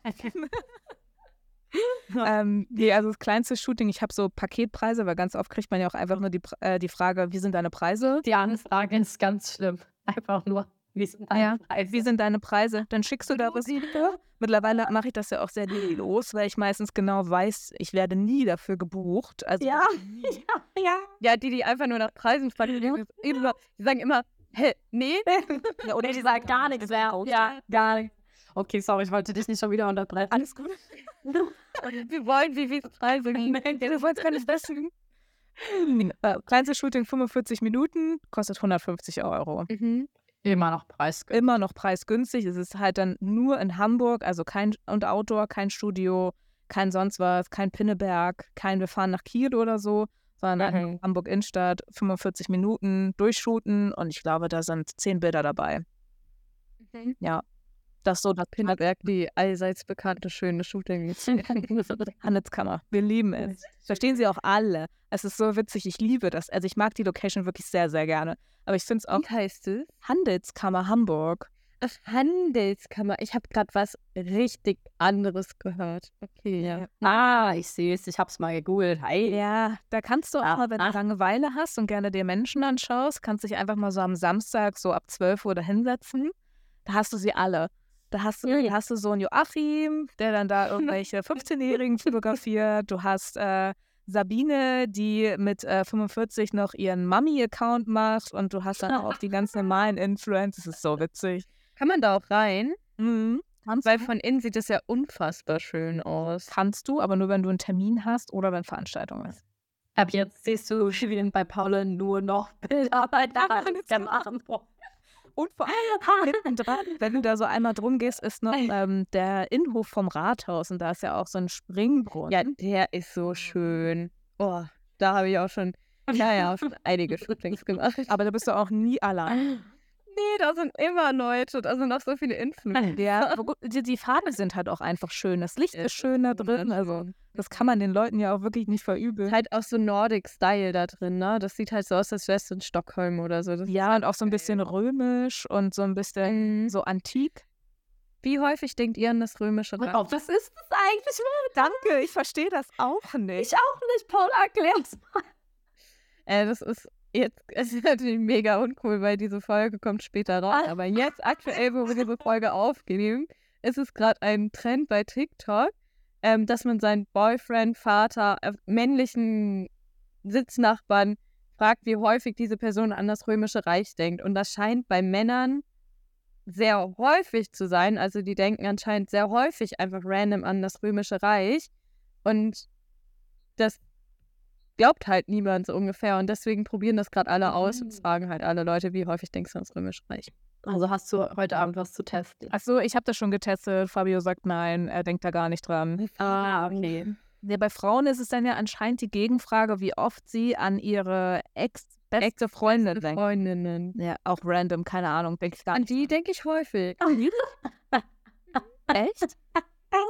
ähm, nee, also das kleinste Shooting, ich habe so Paketpreise, weil ganz oft kriegt man ja auch einfach nur die, äh, die Frage, wie sind deine Preise? Die Anfrage ist ganz schlimm. Einfach nur, wie sind deine Ja, Preise? Wie sind deine Preise? Dann schickst du da Receipt. Mittlerweile mache ich das ja auch sehr los, weil ich meistens genau weiß, ich werde nie dafür gebucht. Also Ja, ja, ja. Ja, die, die einfach nur nach Preisen fragen, die, sagen immer, hä, nee? Oder die sagen gar nichts mehr. Ja, gar nichts. Okay, sorry, ich wollte dich nicht schon wieder unterbrechen. Alles gut. Wir wollen wie viele Preise. Ja, du wolltest gar nicht kleinste Shooting 45 Minuten, kostet 150 Euro. Mhm. Immer noch preisgünstig. Immer noch preisgünstig. Es ist halt dann nur in Hamburg, also kein und Outdoor, kein Studio, kein sonst was, kein Pinneberg, kein wir fahren nach Kiel oder so, sondern Mhm. einfach Hamburg Innenstadt, 45 Minuten durchshooten und ich glaube, da sind zehn Bilder dabei. Mhm. Ja, das ist so das Pinneberg, die allseits bekannte schöne Shooting. Handelskammer. Wir lieben es. Verstehen Sie auch alle. Es ist so witzig, ich liebe das. Also ich mag die Location wirklich sehr, sehr gerne. Aber ich finde es auch Wie heißt es? Handelskammer Hamburg. Ach, Handelskammer. Ich habe gerade was richtig anderes gehört. Okay, ja. Ah, ich sehe es. Ich habe es mal gegoogelt. Hi. Ja, da kannst du auch Ah, mal, wenn du ah. Langeweile hast und gerne dir Menschen anschaust, kannst dich einfach mal so am Samstag so ab 12 Uhr da hinsetzen. Da hast du sie alle. Da hast du, Mhm. da hast du so einen Joachim, der dann da irgendwelche 15-Jährigen fotografiert. Du hast äh, Sabine, die mit äh, 45 noch ihren Mami-Account macht und du hast dann auch die ganz normalen Influencers. Das ist so witzig. Kann man da auch rein? Mhm. Weil von innen sieht es ja unfassbar schön aus. kannst du, aber nur wenn du einen Termin hast oder wenn Veranstaltung ist. Ab jetzt siehst du wie bei Paula nur noch Bilder bei der machen. Und vor allem hinten dran, wenn du da so einmal drum gehst, ist noch ähm, der Innenhof vom Rathaus und da ist ja auch so ein Springbrunnen. Ja, der ist so schön. Oh, da habe ich auch schon, naja, schon einige Shootings gemacht. aber da bist du auch nie allein. Nee, da sind immer Leute, da sind noch so viele Influencer. Ja, die, die Farben sind halt auch einfach schön. Das Licht ist schön da drin. Also, das kann man den Leuten ja auch wirklich nicht verübeln. halt auch so Nordic-Style da drin, ne? Das sieht halt so aus, als wärst du in Stockholm oder so. Das Ja, und auch so ein bisschen römisch und so ein bisschen Mhm. so antik. Wie häufig denkt ihr an das römische Reich? Oh, was ist das eigentlich? Danke, ich verstehe das auch nicht. Ich auch nicht, Paula, erklär's mal. Äh, das ist jetzt, es ist natürlich mega uncool, weil diese Folge kommt später raus. Aber jetzt aktuell, wo wir diese Folge aufnehmen, ist es gerade ein Trend bei TikTok, ähm, dass man seinen Boyfriend, Vater, äh, männlichen Sitznachbarn fragt, wie häufig diese Person an das Römische Reich denkt. Und das scheint bei Männern sehr häufig zu sein. Also die denken anscheinend sehr häufig einfach random an das Römische Reich. Und das glaubt halt niemand so ungefähr. Und deswegen probieren das gerade alle aus und Mhm. fragen halt alle Leute, wie häufig denkst du an das Römische Reich? Also hast du heute Abend was zu testen? Achso, ich habe das schon getestet. Fabio sagt nein, er denkt da gar nicht dran. Ah, okay. Ja, bei Frauen ist es dann ja anscheinend die Gegenfrage, wie oft sie an ihre ex-beste Freundin denken. Freundinnen. Ja, auch random, keine Ahnung, denke ich gar An nicht. die denke ich häufig. Echt?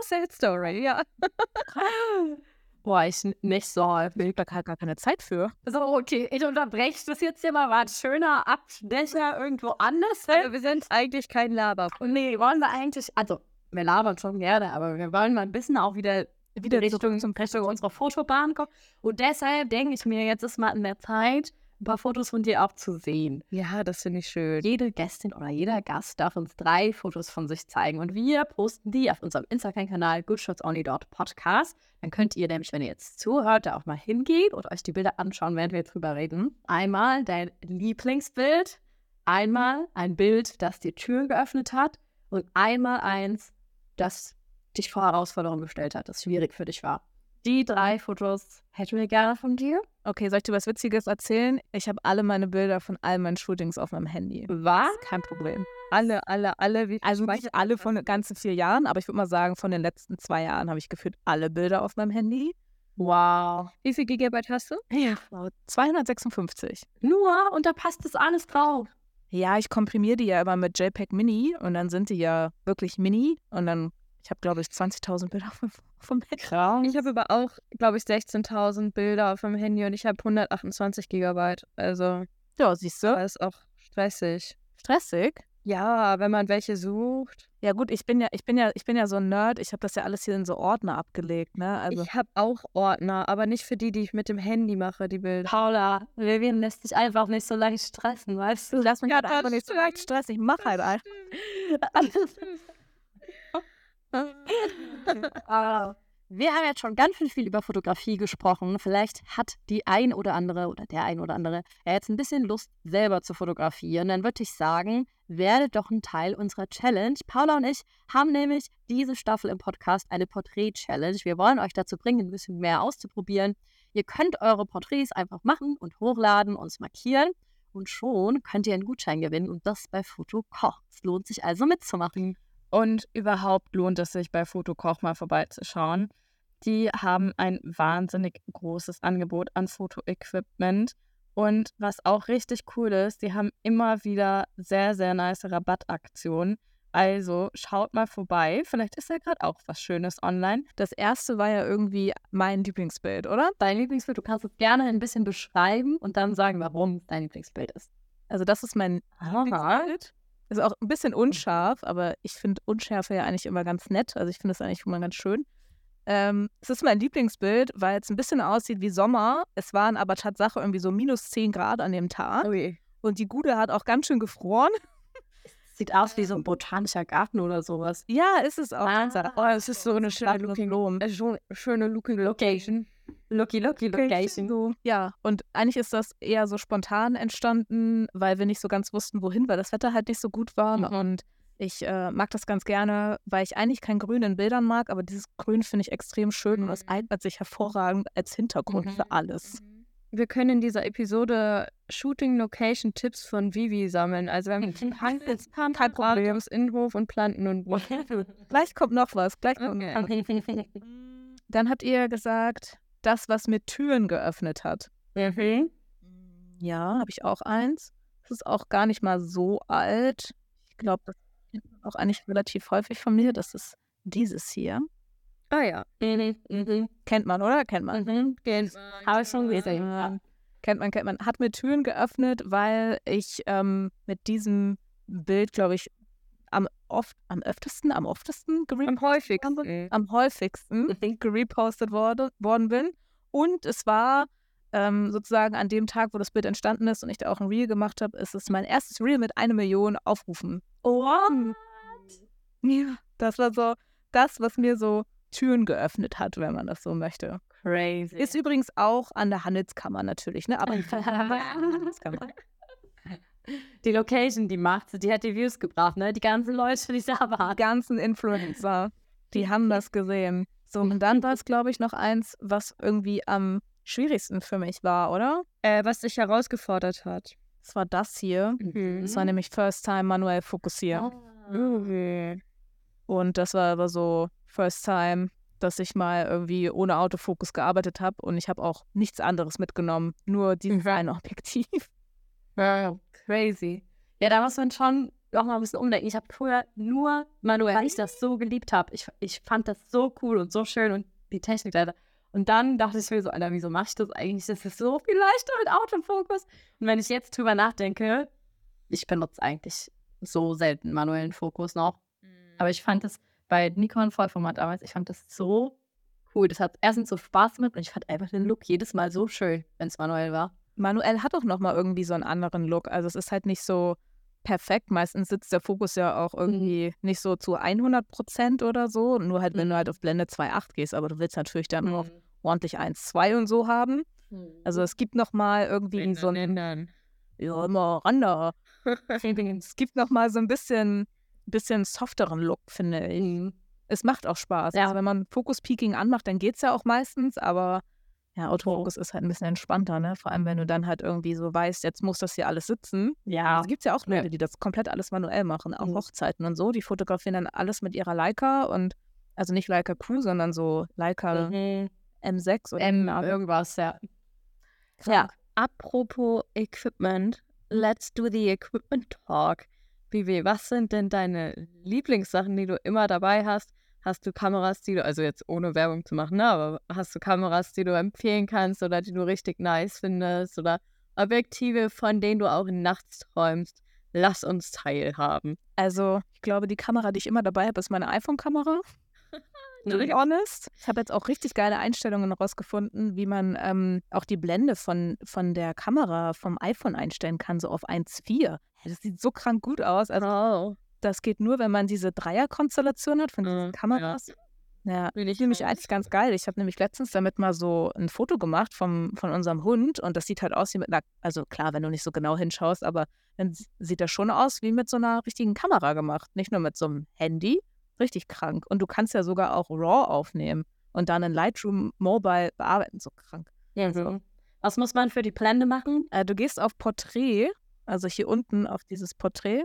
Sad Story, ja. Boah, ich nicht so häufig. Da gar keine Zeit für. So, okay, ich unterbreche das jetzt hier mal. War ein schöner Abstecher irgendwo anders. Also wir sind eigentlich kein Laber. Und nee, wollen wir eigentlich, also wir labern schon gerne, aber wir wollen mal ein bisschen auch wieder, Wieder Richtung, Richtung unserer Fotobahn kommen. Und deshalb denke ich mir, jetzt ist mal in der Zeit, ein paar Fotos von dir auch zu sehen. Ja, das finde ich schön. Jede Gästin oder jeder Gast darf uns drei Fotos von sich zeigen und wir posten die auf unserem Instagram-Kanal goodshotsonly.podcast. Dann könnt ihr nämlich, wenn ihr jetzt zuhört, da auch mal hingehen und euch die Bilder anschauen, während wir jetzt drüber reden. Einmal dein Lieblingsbild, einmal ein Bild, das dir Türen geöffnet hat und einmal eins, das dich vor Herausforderungen gestellt hat, das schwierig für dich war. Die drei Fotos hätten wir gerne von dir. Okay, soll ich dir was Witziges erzählen? Ich habe alle meine Bilder von all meinen Shootings auf meinem Handy. Was? Kein Problem. Alle, alle, alle. Wie Also nicht alle von den ganzen vier Jahren, aber ich würde mal sagen, von den letzten zwei Jahren habe ich gefühlt alle Bilder auf meinem Handy. Wow. Wie viel Gigabyte hast du? Ja. 256. Nur und da passt das alles drauf. Ja, ich komprimiere die ja immer mit JPEG Mini und dann sind die ja wirklich Mini und dann, ich habe glaube ich 20.000 Bilder vom, vom Handy. Ich habe aber auch, glaube ich, 16.000 Bilder auf dem Handy und ich habe 128 Gigabyte. Also, Ja, siehst du? das ist auch stressig. Stressig. Ja, wenn man welche sucht. Ja gut, ich bin ja, ich bin ja, ich bin ja so ein Nerd. Ich habe das ja alles hier in so Ordner abgelegt, ne? Also Ich habe auch Ordner, aber nicht für die, die ich mit dem Handy mache, die Bilder. Paula, Vivian lässt sich einfach nicht so leicht stressen, weißt du? lass mich Ja, halt einfach nicht so leicht stressen. Ich mach halt einfach. Ah. Wir haben jetzt schon ganz schön viel über Fotografie gesprochen. Vielleicht hat die ein oder andere oder der ein oder andere ja jetzt ein bisschen Lust, selber zu fotografieren. Dann würde ich sagen, werdet doch ein Teil unserer Challenge. Paula und ich haben nämlich diese Staffel im Podcast eine Porträt-Challenge. Wir wollen euch dazu bringen, ein bisschen mehr auszuprobieren. Ihr könnt eure Porträts einfach machen und hochladen, uns markieren. Und schon könnt ihr einen Gutschein gewinnen und das bei Fotokoch. Es lohnt sich also mitzumachen. Und überhaupt lohnt es sich, bei Fotokoch mal vorbeizuschauen. Die haben ein wahnsinnig großes Angebot an Fotoequipment. Und was auch richtig cool ist, die haben immer wieder sehr, sehr nice Rabattaktionen. Also schaut mal vorbei. Vielleicht ist ja gerade auch was Schönes online. Das erste war ja irgendwie mein Lieblingsbild, oder? dein Lieblingsbild. Du kannst es gerne ein bisschen beschreiben und dann sagen, warum es dein Lieblingsbild ist. Also das ist mein Lieblingsbild. Ist auch ein bisschen unscharf, aber ich finde Unschärfe ja eigentlich immer ganz nett. Also ich finde es eigentlich immer ganz schön. Ähm, es ist mein Lieblingsbild, weil es ein bisschen aussieht wie Sommer. Es waren aber Tatsache irgendwie so minus 10 Grad an dem Tag. Ui. Und die Gude hat auch ganz schön gefroren. Sieht aus wie so ein botanischer Garten oder sowas. Ja, ist es auch. Ah. Oh, es ist so eine schöne looking, äh, schöne looking Location. Lucky, lucky location. So, ja, und eigentlich ist das eher so spontan entstanden, weil wir nicht so ganz wussten, wohin, weil das Wetter halt nicht so gut war. Mhm. Und Ich äh, mag das ganz gerne, weil ich eigentlich kein Grün in Bildern mag, aber dieses Grün finde ich extrem schön und es Mhm. eignet sich hervorragend als Hintergrund für alles. Wir können in dieser Episode Shooting Location Tipps von Vivi sammeln. Also wir haben Kein Problem. Innenhof und Planten und Gleich kommt noch was. Gleich kommt noch was. Okay. Dann habt ihr gesagt, das, was mit Türen geöffnet hat. Ja, habe ich auch eins. Das ist auch gar nicht mal so alt. Ich glaube, das kennt man auch eigentlich relativ häufig von mir. Das ist dieses hier. Ah ja. Kennt man, oder? Kennt man. Habe ich schon gesehen. Ja. Ja. Kennt man, kennt man. Hat mir Türen geöffnet, weil ich ähm, mit diesem Bild, glaube ich, am oft, am öftesten, am oftesten Am häufigsten. am häufigsten gerepostet wurde, worden bin. Und es war ähm, sozusagen an dem Tag, wo das Bild entstanden ist und ich da auch ein Reel gemacht habe, ist es mein erstes Reel mit einer Million Aufrufen. What? Ja, das war so das, was mir so Türen geöffnet hat, wenn man das so möchte. Crazy. Ist übrigens auch an der Handelskammer natürlich, ne? Aber Handelskammer. Die Location, die macht, die hat die Views gebracht, ne? Die ganzen Leute, die da die waren. ganzen Influencer, die haben das gesehen. So, und dann war es, glaube ich, noch eins, was irgendwie am schwierigsten für mich war, oder? Äh, was dich herausgefordert hat. Das war das hier. Mhm. Das war nämlich First Time manuell fokussieren. Okay. Und das war aber so First Time, dass ich mal irgendwie ohne Autofokus gearbeitet habe und ich habe auch nichts anderes mitgenommen, nur dieses eine Objektiv. Ja, crazy. Ja, da muss man schon auch mal ein bisschen umdenken. Ich habe früher nur manuell, weil ich das so geliebt habe. Ich, ich fand das so cool und so schön und die Technik da. Und dann dachte ich mir so, Alter, wieso mache ich das eigentlich? Das ist so viel leichter mit Autofokus. Und wenn ich jetzt drüber nachdenke, ich benutze eigentlich so selten manuellen Fokus noch. Aber ich fand das bei Nikon Vollformat damals, ich fand das so cool. Das hat erstens so Spaß gemacht und ich fand einfach den Look jedes Mal so schön, wenn es manuell war. Manuell hat auch nochmal irgendwie so einen anderen Look. Also es ist halt nicht so perfekt. Meistens sitzt der Fokus ja auch irgendwie nicht so zu 100 Prozent oder so. Nur halt, wenn du Mhm. halt auf Blende 2.8 gehst. Aber du willst natürlich dann auch ordentlich 1.2 und so haben. Also es gibt nochmal irgendwie so ein... Ändern. Ja, immer ran Es gibt nochmal so ein bisschen, bisschen softeren Look, finde ich. Mhm. Es macht auch Spaß. Ja. Also wenn man Fokus-Peaking anmacht, dann geht es ja auch meistens, aber ja, Autofokus ist halt ein bisschen entspannter, ne? Vor allem, wenn du dann halt irgendwie so weißt, jetzt muss das hier alles sitzen. Ja. Also gibt es ja auch Ja. Leute, die das komplett alles manuell machen, auch Mhm. Hochzeiten und so. Die fotografieren dann alles mit ihrer Leica und also nicht Leica Q, sondern so Leica Mhm. M6 oder M, irgendwas, ja. Ja. Apropos Equipment, let's do the Equipment Talk. Vivi, was sind denn deine Lieblingssachen, die du immer dabei hast? Hast du Kameras, die du, also jetzt ohne Werbung zu machen, ne, aber hast du Kameras, die du empfehlen kannst oder die du richtig nice findest oder Objektive, von denen du auch nachts träumst? Lass uns teilhaben. Also, ich glaube, die Kamera, die ich immer dabei habe, ist meine iPhone-Kamera. To be honest. Ich habe jetzt auch richtig geile Einstellungen rausgefunden, wie man ähm, auch die Blende von, von der Kamera vom iPhone einstellen kann, so auf 1,4. Hey, Das sieht so krank gut aus. Also, Oh, das geht nur, wenn man diese Dreierkonstellation hat von diesen Mhm, Kameras. Ja, will ich nämlich raus. eigentlich ganz geil. Ich habe nämlich letztens damit mal so ein Foto gemacht vom, von unserem Hund und das sieht halt aus wie mit einer, also klar, wenn du nicht so genau hinschaust, aber dann sieht das schon aus wie mit so einer richtigen Kamera gemacht. Nicht nur mit so einem Handy. Richtig krank. Und du kannst ja sogar auch RAW aufnehmen und dann in Lightroom Mobile bearbeiten. So krank. Mhm. Was muss man für die Blende machen? Äh, du gehst auf Porträt, also hier unten auf dieses Porträt.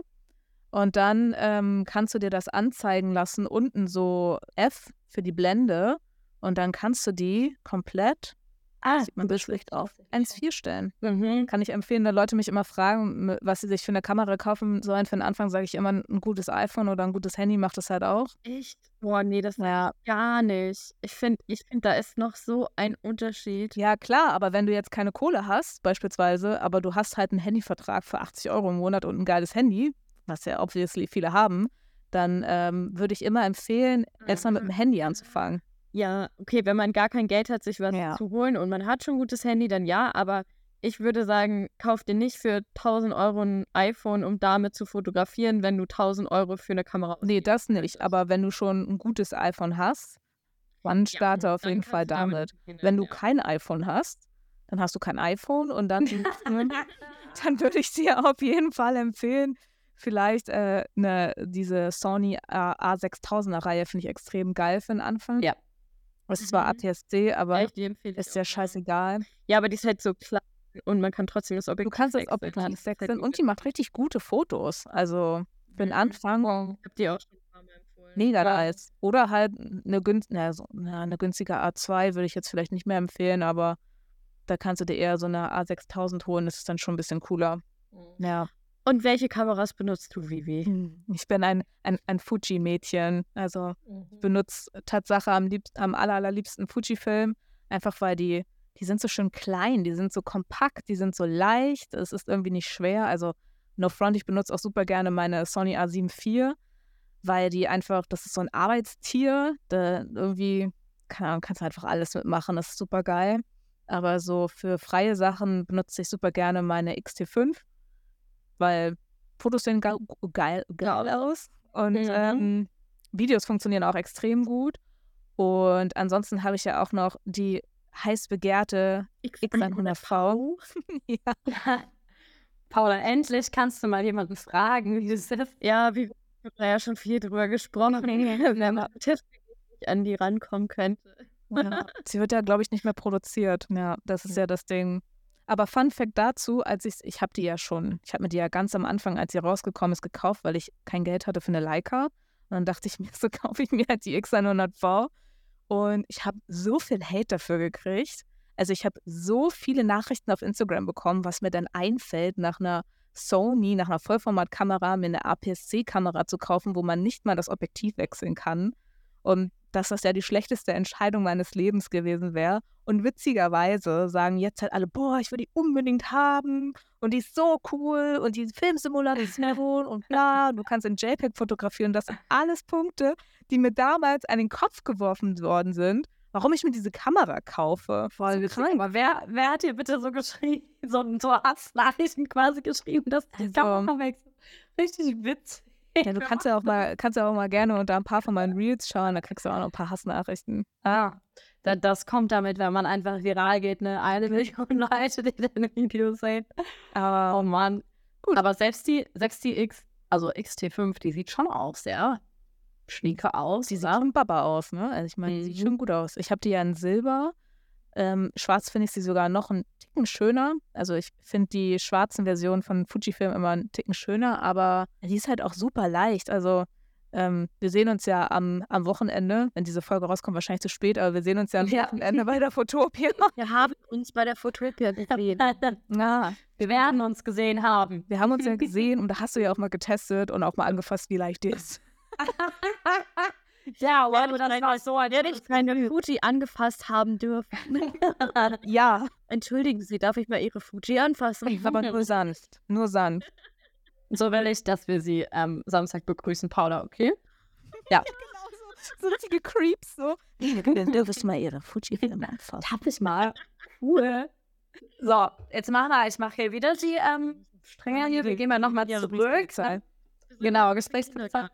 Und dann ähm, kannst du dir das anzeigen lassen, unten so F für die Blende. Und dann kannst du die komplett, Ah, sieht man schlecht auf, 1,4 stellen. Mhm. Kann ich empfehlen, wenn Leute mich immer fragen, was sie sich für eine Kamera kaufen sollen. Für den Anfang sage ich immer, ein gutes iPhone oder ein gutes Handy macht das halt auch. Echt? Boah, nee, das Ja, gar nicht. Ich finde, ich find, da ist noch so ein Unterschied. ja klar, aber wenn du jetzt keine Kohle hast, beispielsweise, aber du hast halt einen Handyvertrag für 80 Euro im Monat und ein geiles Handy, was ja obviously viele haben, dann ähm, würde ich immer empfehlen, erstmal mit dem Handy anzufangen. Ja, okay, wenn man gar kein Geld hat, sich was Ja. zu holen und man hat schon ein gutes Handy, dann ja, aber ich würde sagen, kauf dir nicht für 1000 Euro ein iPhone, um damit zu fotografieren, wenn du 1000 Euro für eine Kamera Nee, das nicht. Aber wenn du schon ein gutes iPhone hast, dann starte auf jeden Fall damit. Wenn du kein iPhone hast, dann hast du kein iPhone und dann, dann würde ich dir auf jeden Fall empfehlen, vielleicht äh, ne, diese Sony A- A6000er-Reihe finde ich extrem geil für den Anfang. Ja. Es ist zwar Mhm. APS-C, aber ich ist ja scheißegal. Ja, aber die ist halt so klein und man kann trotzdem das Objektiv Du kannst das wechseln. Objektiv ist halt wechseln und die macht richtig gute Fotos. Also für den. Anfang Ich habe die auch schon ein paar Mal empfohlen. mega Ja. nice. Oder halt eine, günst na, so, na, eine günstige A2 würde ich jetzt vielleicht nicht mehr empfehlen, aber da kannst du dir eher so eine A6000 holen. Das ist dann schon ein bisschen cooler. Mhm. Ja. Und welche Kameras benutzt du, Vivi? Ich bin ein, ein, ein Fuji-Mädchen. Also ich benutze Tatsache am, liebst, am aller, allerliebsten Fuji-Film, einfach weil die, die sind so schön klein, die sind so kompakt, die sind so leicht, es ist irgendwie nicht schwer. Also no front, ich benutze auch super gerne meine Sony A7 IV, weil die einfach, das ist so ein Arbeitstier, da irgendwie, keine Ahnung, kannst du einfach alles mitmachen, das ist super geil. Aber so für freie Sachen benutze ich super gerne meine XT5, weil Fotos sehen ga- geil, geil aus und Mhm. ähm, Videos funktionieren auch extrem gut. Und ansonsten habe ich ja auch noch die heiß begehrte X100V. ja. Paula, endlich kannst du mal jemanden fragen, wie es ist. Ja, wir haben da ja schon viel drüber gesprochen, wenn man technisch an die rankommen könnte. Ja. Sie wird ja, glaube ich, nicht mehr produziert. Ja, das ist ja das Ding. Aber Fun Fact dazu, als ich, ich habe die ja schon, ich habe mir die ja ganz am Anfang, als sie rausgekommen ist, gekauft, weil ich kein Geld hatte für eine Leica. Und dann dachte ich mir, so kaufe ich mir halt die X100V. Und ich habe so viel Hate dafür gekriegt. Also ich habe so viele Nachrichten auf Instagram bekommen, was mir dann einfällt, nach einer Sony, nach einer Vollformatkamera, mir eine APS-C-Kamera zu kaufen, wo man nicht mal das Objektiv wechseln kann. Und dass das ja die schlechteste Entscheidung meines Lebens gewesen wäre. Und witzigerweise sagen jetzt halt alle, boah, ich will die unbedingt haben und die ist so cool und die Filmsimulation und bla, du kannst in JPEG fotografieren. Das sind alles Punkte, die mir damals an den Kopf geworfen worden sind, warum ich mir diese Kamera kaufe. Voll So krank. Aber wer, wer hat dir bitte so geschrieben, so, so Hassnachrichten quasi geschrieben, dass die Also- Kamera wechselt? Richtig witzig. Ja, du kannst ja auch mal, kannst ja auch mal gerne unter ein paar von meinen Reels schauen, da kriegst du auch noch ein paar Hassnachrichten. Ah, da, das kommt damit, wenn man einfach viral geht, ne? Eine Million Leute, die deine Videos sehen. Aber Oh Mann. Gut. Aber selbst die, selbst die X, also XT5, die sieht schon auch sehr schnieke aus. Die sieht oder? schon Baba aus, ne? Also ich meine, die sieht Mhm. schon gut aus. Ich habe die ja in Silber. Ähm, schwarz finde ich sie sogar noch einen Ticken schöner. Also ich finde die schwarzen Versionen von Fujifilm immer einen Ticken schöner, aber die ist halt auch super leicht. Also ähm, wir sehen uns ja am, am Wochenende, wenn diese Folge rauskommt, wahrscheinlich zu spät, aber wir sehen uns ja am Ja. Wochenende bei der Fotopia. Wir haben uns bei der Fotopia gesehen. Ja, Wir werden uns gesehen haben. wir haben uns ja gesehen und da hast du ja auch mal getestet und auch mal angefasst, wie leicht die ist. Ja, aber das war so ein ich meine Fuji angefasst haben dürfen. Ja, Entschuldigen Sie, darf ich mal Ihre Fuji anfassen? aber nur sanft. Nur sanft. So will ich, dass wir sie am Samstag begrüßen, Paula, okay? Genau so, so richtige Creeps so. Dann dürfst du mal ihre Fuji-Filme anfassen. Darf ich mal? Cool. So, jetzt machen wir, ich mache hier wieder die ähm, Stränge hier. Wir gehen mal nochmal zurück. Genau, Gesprächspolizei.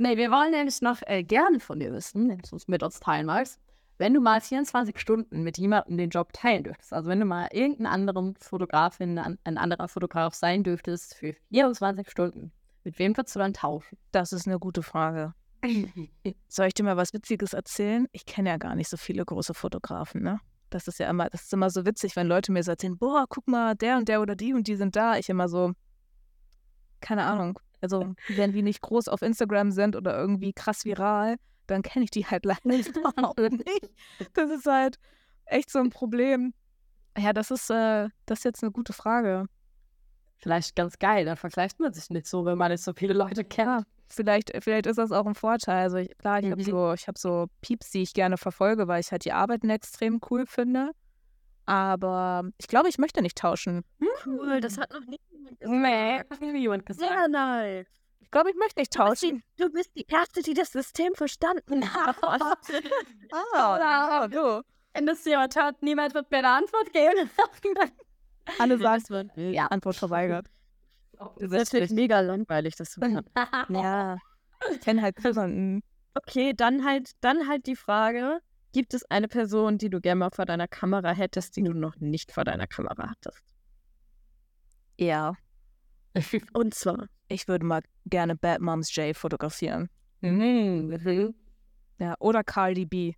Nee, wir wollen nämlich noch äh, gerne von dir wissen, wenn du es mit uns teilen magst, wenn du mal 24 Stunden mit jemandem den Job teilen dürftest. Also wenn du mal irgendeinen anderen Fotografin, ein, ein anderer Fotograf sein dürftest für 24 Stunden, mit wem würdest du dann tauschen? Das ist eine gute Frage. Soll ich dir mal was Witziges erzählen? Ich kenne ja gar nicht so viele große Fotografen, ne? Das ist ja immer, das ist immer so witzig, wenn Leute mir so erzählen, boah, guck mal, der und der oder die und die sind da. Ich immer so, keine Ahnung. Also, wenn die nicht groß auf Instagram sind oder irgendwie krass viral, dann kenne ich die halt leider überhaupt nicht. Das ist halt echt so ein Problem. Ja, das ist, äh, das ist jetzt eine gute Frage. Vielleicht ganz geil, dann vergleicht man sich nicht so, wenn man nicht so viele Leute kennt. Vielleicht, vielleicht ist das auch ein Vorteil. Also ich, klar, ich habe Mhm. so, ich habe so Pieps, die ich gerne verfolge, weil ich halt die Arbeiten extrem cool finde. Aber ich glaube, ich möchte nicht tauschen. Cool, das hat noch nie jemand gesagt. Nee, hat mir jemand gesagt. Sehr nice. Ich glaube, ich möchte nicht Du bist, tauschen. die, du bist die Erste, die das System verstanden hat. Ah, du. Wenn das jemand hört, niemand wird mir eine Antwort geben. Alle sagen, wird ja, Antwort verweigert. Das ist natürlich mega langweilig, das zu hören. Ja, ich kenne halt niemanden. Okay, dann halt, dann halt die Frage, gibt es eine Person, die du gerne mal vor deiner Kamera hättest, die du noch nicht vor deiner Kamera hattest? Ja. Und zwar. Ich würde mal gerne Bad Moms J fotografieren. Mhm. Ja, oder Cardi B.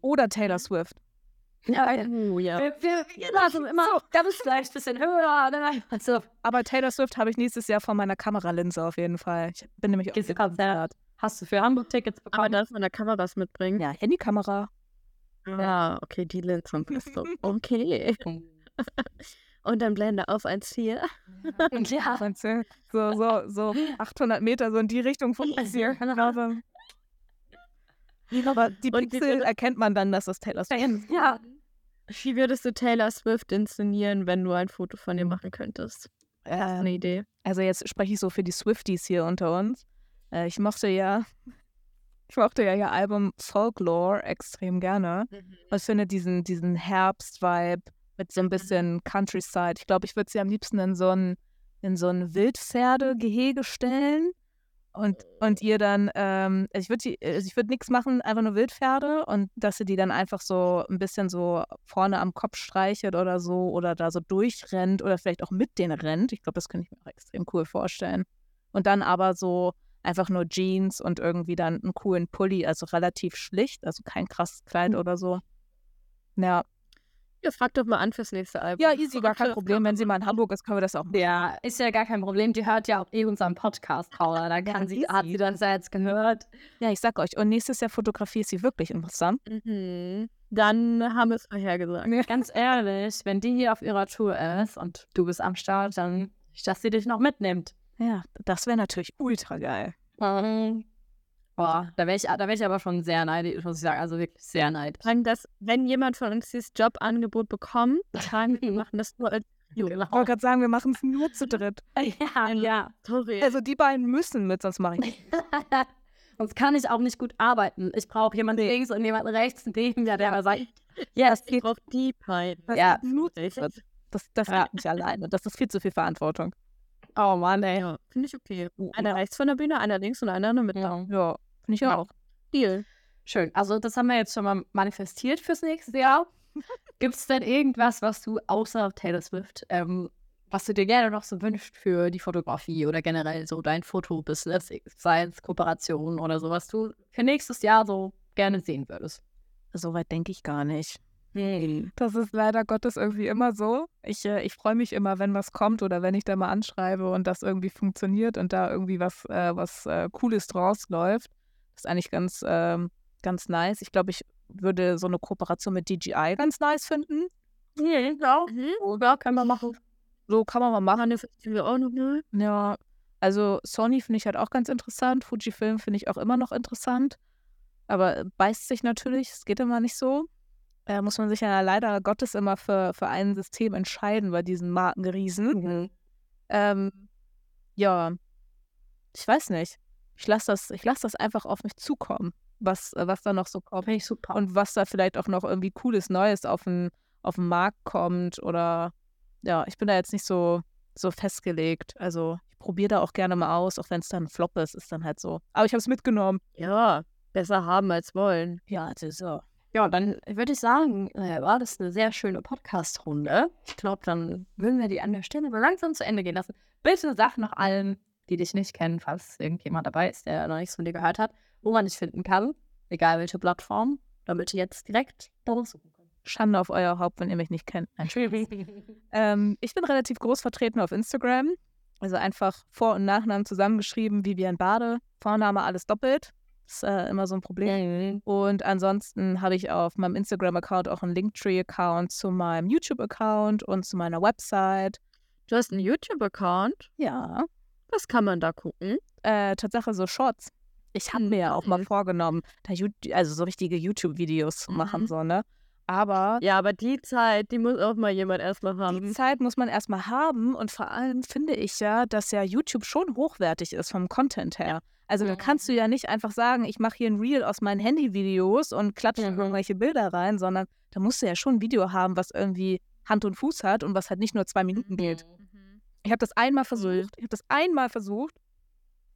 Oder Taylor Swift. Ja, Oh ja. wir, wir, wir lassen immer ganz leicht ein bisschen höher. Ne? Also, Aber Taylor Swift habe ich nächstes Jahr vor meiner Kameralinse auf jeden Fall. Ich bin nämlich Konzert? Hast du für Hamburg Tickets Aber bekommen? darf man da Kameras mitbringen? Ja, Handykamera. Ja, okay, die Linsen bist du. Okay. Und dann Blende auf 1,4. ja. Meinst du? So, so, so 800 Meter so in die Richtung fokussieren. Aber, aber die Und wie Pixel würde- erkennt man dann, dass das Taylor Swift ist. Ja. Wie würdest du Taylor Swift inszenieren, wenn du ein Foto von ihr machen könntest? Das ist Ähm, eine Idee. Also jetzt spreche ich so für die Swifties hier unter uns. Äh, ich mochte ja, ich mochte ja ihr Album Folklore extrem gerne. Und ich finde diesen, diesen Herbst-Vibe mit so ein bisschen Countryside. Ich glaube, ich würde sie am liebsten in so ein, in so ein Wildpferdegehege stellen. Und, und ihr dann, ähm, also ich würde also ich würd nichts machen, einfach nur Wildpferde und dass sie die dann einfach so ein bisschen so vorne am Kopf streichelt oder so oder da so durchrennt oder vielleicht auch mit denen rennt. Ich glaube, das könnte ich mir auch extrem cool vorstellen. Und dann aber so einfach nur Jeans und irgendwie dann einen coolen Pulli, also relativ schlicht, also kein krasses Kleid oder so. Ja, Ja, frag doch mal an fürs nächste Album. ja easy, gar kein Problem. Wenn sie mal in Hamburg ist, können wir das auch machen. Ja, ist ja gar kein Problem. Die hört ja auch eh unseren Podcast, Paula. Da kann sie, hat sie das ja jetzt gehört. Ja, ich sag euch, und nächstes Jahr Fotografie ist sie wirklich interessant. Mhm. Dann haben wir es vorhergesagt. Ganz ehrlich, wenn die hier auf ihrer Tour ist und du bist am Start, dann, dass sie dich noch mitnimmt. Ja, das wäre natürlich ultra geil. Mhm. Boah, da wäre ich, da wär ich aber schon sehr neidisch, muss ich sagen. Also wirklich sehr neidisch. Sagen, dass, wenn jemand von uns dieses Jobangebot bekommt, dann wir machen das nur als Genau. Ich wollte gerade sagen, wir machen es nur zu dritt. Ja, ja. Story. Also die beiden müssen mit, sonst mache ich nicht. Sonst kann ich auch nicht gut arbeiten. Ich brauche jemanden links und jemanden rechts neben mir, der aber sagt, yes, ich brauche die beiden. Ja. Nur zu Echt? dritt. Das, das Ja. geht nicht alleine. Das ist viel zu viel Verantwortung. Oh Mann, ey. Ja, finde ich okay. Einer rechts von der Bühne, einer links und einer in der Mitte. Ja. Ja, finde ich Ja. auch. Deal. Schön. Also das haben wir jetzt schon mal manifestiert fürs nächste Jahr. Gibt es denn irgendwas, was du außer Taylor Swift, ähm, was du dir gerne noch so wünschst für die Fotografie oder generell so dein Fotobusiness, sei es Kooperation oder so, was du für nächstes Jahr so gerne sehen würdest? Soweit denke ich gar nicht. Hm. Das ist leider Gottes irgendwie immer so. Ich, äh, ich freue mich immer, wenn was kommt oder wenn ich da mal anschreibe und das irgendwie funktioniert und da irgendwie was, äh, was äh, Cooles draus läuft. Das ist eigentlich ganz, ähm, ganz nice. Ich glaube, ich würde so eine Kooperation mit DJI ganz nice finden. Ja, Mhm. oder können wir machen. So kann man mal machen. Ja, also Sony finde ich halt auch ganz interessant. Fujifilm finde ich auch immer noch interessant. Aber beißt sich natürlich, es geht immer nicht so. Äh, muss man sich ja leider Gottes immer für, für ein System entscheiden bei diesen Markenriesen. Mhm. Ähm, ja, ich weiß nicht. Ich lasse das, ich lass das einfach auf mich zukommen, was, äh, was da noch so kommt. Finde ich super. Und was da vielleicht auch noch irgendwie cooles Neues auf den, auf den Markt kommt. Oder ja, ich bin da jetzt nicht so, so festgelegt. Also ich probiere da auch gerne mal aus, auch wenn es dann ein Flop ist, ist dann halt so. Aber ich habe es mitgenommen. Ja, besser haben als wollen. Ja, also so. Ja, dann würde ich sagen, äh, war das eine sehr schöne Podcast-Runde. Ich glaube, dann würden wir die an der Stelle langsam zu Ende gehen lassen. Bitte sag noch allen, die dich nicht kennen, falls irgendjemand dabei ist, der noch nichts von dir gehört hat, wo man dich finden kann, egal welche Plattform, damit ihr jetzt direkt darauf suchen könnt. Schande auf euer Haupt, wenn ihr mich nicht kennt. Ähm, ich bin relativ groß vertreten auf Instagram. Also einfach Vor- und Nachnamen zusammengeschrieben, Vivian Bade. Vorname alles doppelt. Ist äh, immer so ein Problem. Und ansonsten habe ich auf meinem Instagram-Account auch einen Linktree-Account zu meinem YouTube-Account und zu meiner Website. Du hast einen YouTube-Account. Ja. Was kann man da gucken? Äh, Tatsache so Shorts. Ich habe mir ja auch mal Mhm. vorgenommen, also so richtige YouTube-Videos zu machen, Mhm. so, ne? Aber Ja, aber die Zeit, die muss auch mal jemand erstmal die haben. Zeit muss man erstmal haben und vor allem finde ich ja, dass ja YouTube schon hochwertig ist vom Content her. Also da kannst du ja nicht einfach sagen, ich mache hier ein Reel aus meinen Handyvideos und klatsche Mhm. irgendwelche Bilder rein, sondern da musst du ja schon ein Video haben, was irgendwie Hand und Fuß hat und was halt nicht nur zwei Minuten geht. Ich habe das einmal versucht. Ich habe das einmal versucht.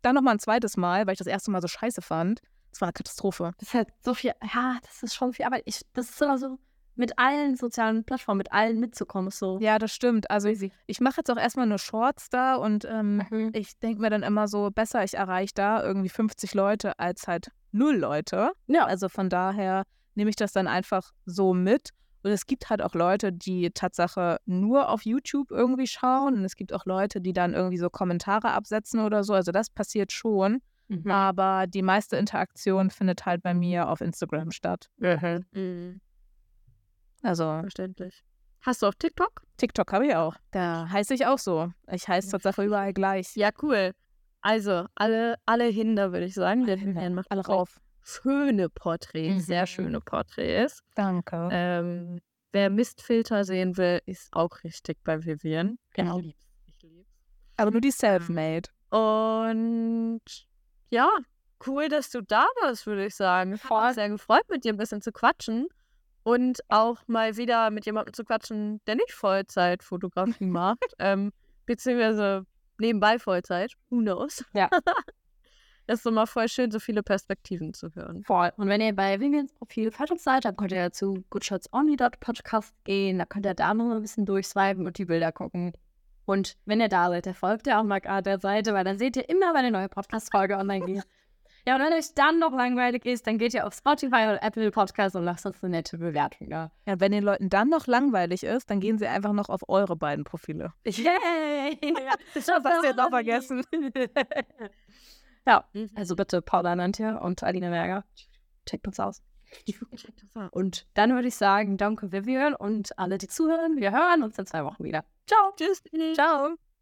Dann nochmal ein zweites Mal, weil ich das erste Mal so scheiße fand. Das war eine Katastrophe. Das ist halt so viel, ja, das ist schon viel Arbeit. Ich, das ist immer so, mit allen sozialen Plattformen, mit allen mitzukommen. Ist so Ja, das stimmt. Also crazy. ich mache jetzt auch erstmal nur Shorts da und ähm, Mhm. ich denke mir dann immer so, besser ich erreiche da irgendwie 50 Leute als halt null Leute. Ja. Also von daher nehme ich das dann einfach so mit. Und es gibt halt auch Leute, die Tatsache nur auf YouTube irgendwie schauen. Und es gibt auch Leute, die dann irgendwie so Kommentare absetzen oder so. Also das passiert schon. Mhm. Aber die meiste Interaktion findet halt bei mir auf Instagram statt. Mhm. Also Verständlich. Hast du auf TikTok? TikTok habe ich auch. Da heiße ich auch so. Ich heiße Tatsache überall gleich. Ja, cool. Also, alle, alle Hinder, würde ich sagen. Der Vivian macht Alle rauf. schöne Porträts, sehr Mhm. schöne Porträts. Danke. Ähm, wer Mistfilter sehen will, ist auch richtig bei Vivian. Genau. Ich lieb's. Ich lieb's. Aber nur die Selfmade. Und ja, cool, dass du da warst, würde ich sagen. Hat Voll. mich sehr gefreut, mit dir ein bisschen zu quatschen. Und auch mal wieder mit jemandem zu quatschen, der nicht Vollzeitfotografie macht. ähm, beziehungsweise nebenbei Vollzeit. Who knows? Ja. Das ist immer voll schön, so viele Perspektiven zu hören. Voll. Und wenn ihr bei Vivians Profil fertig seid, dann könnt ihr zu goodshotsonly.podcast gehen. Da könnt ihr da noch ein bisschen durchswipen und die Bilder gucken. Und wenn ihr da seid, dann folgt ihr auch mal gerade der Seite, weil dann seht ihr immer, wenn eine neue Podcast-Folge online geht. Ja, und wenn euch dann noch langweilig ist, dann geht ihr auf Spotify oder Apple Podcast und lasst uns eine nette Bewertung da. Ja, wenn den Leuten dann noch langweilig ist, dann gehen sie einfach noch auf eure beiden Profile. Yay! Das hast du jetzt noch vergessen. ja, also bitte Paula Nantia und Alina Berger. Checkt uns aus. Und dann würde ich sagen, danke Vivian und alle, die zuhören. Wir hören uns in zwei Wochen wieder. Ciao. Tschüss. Ciao.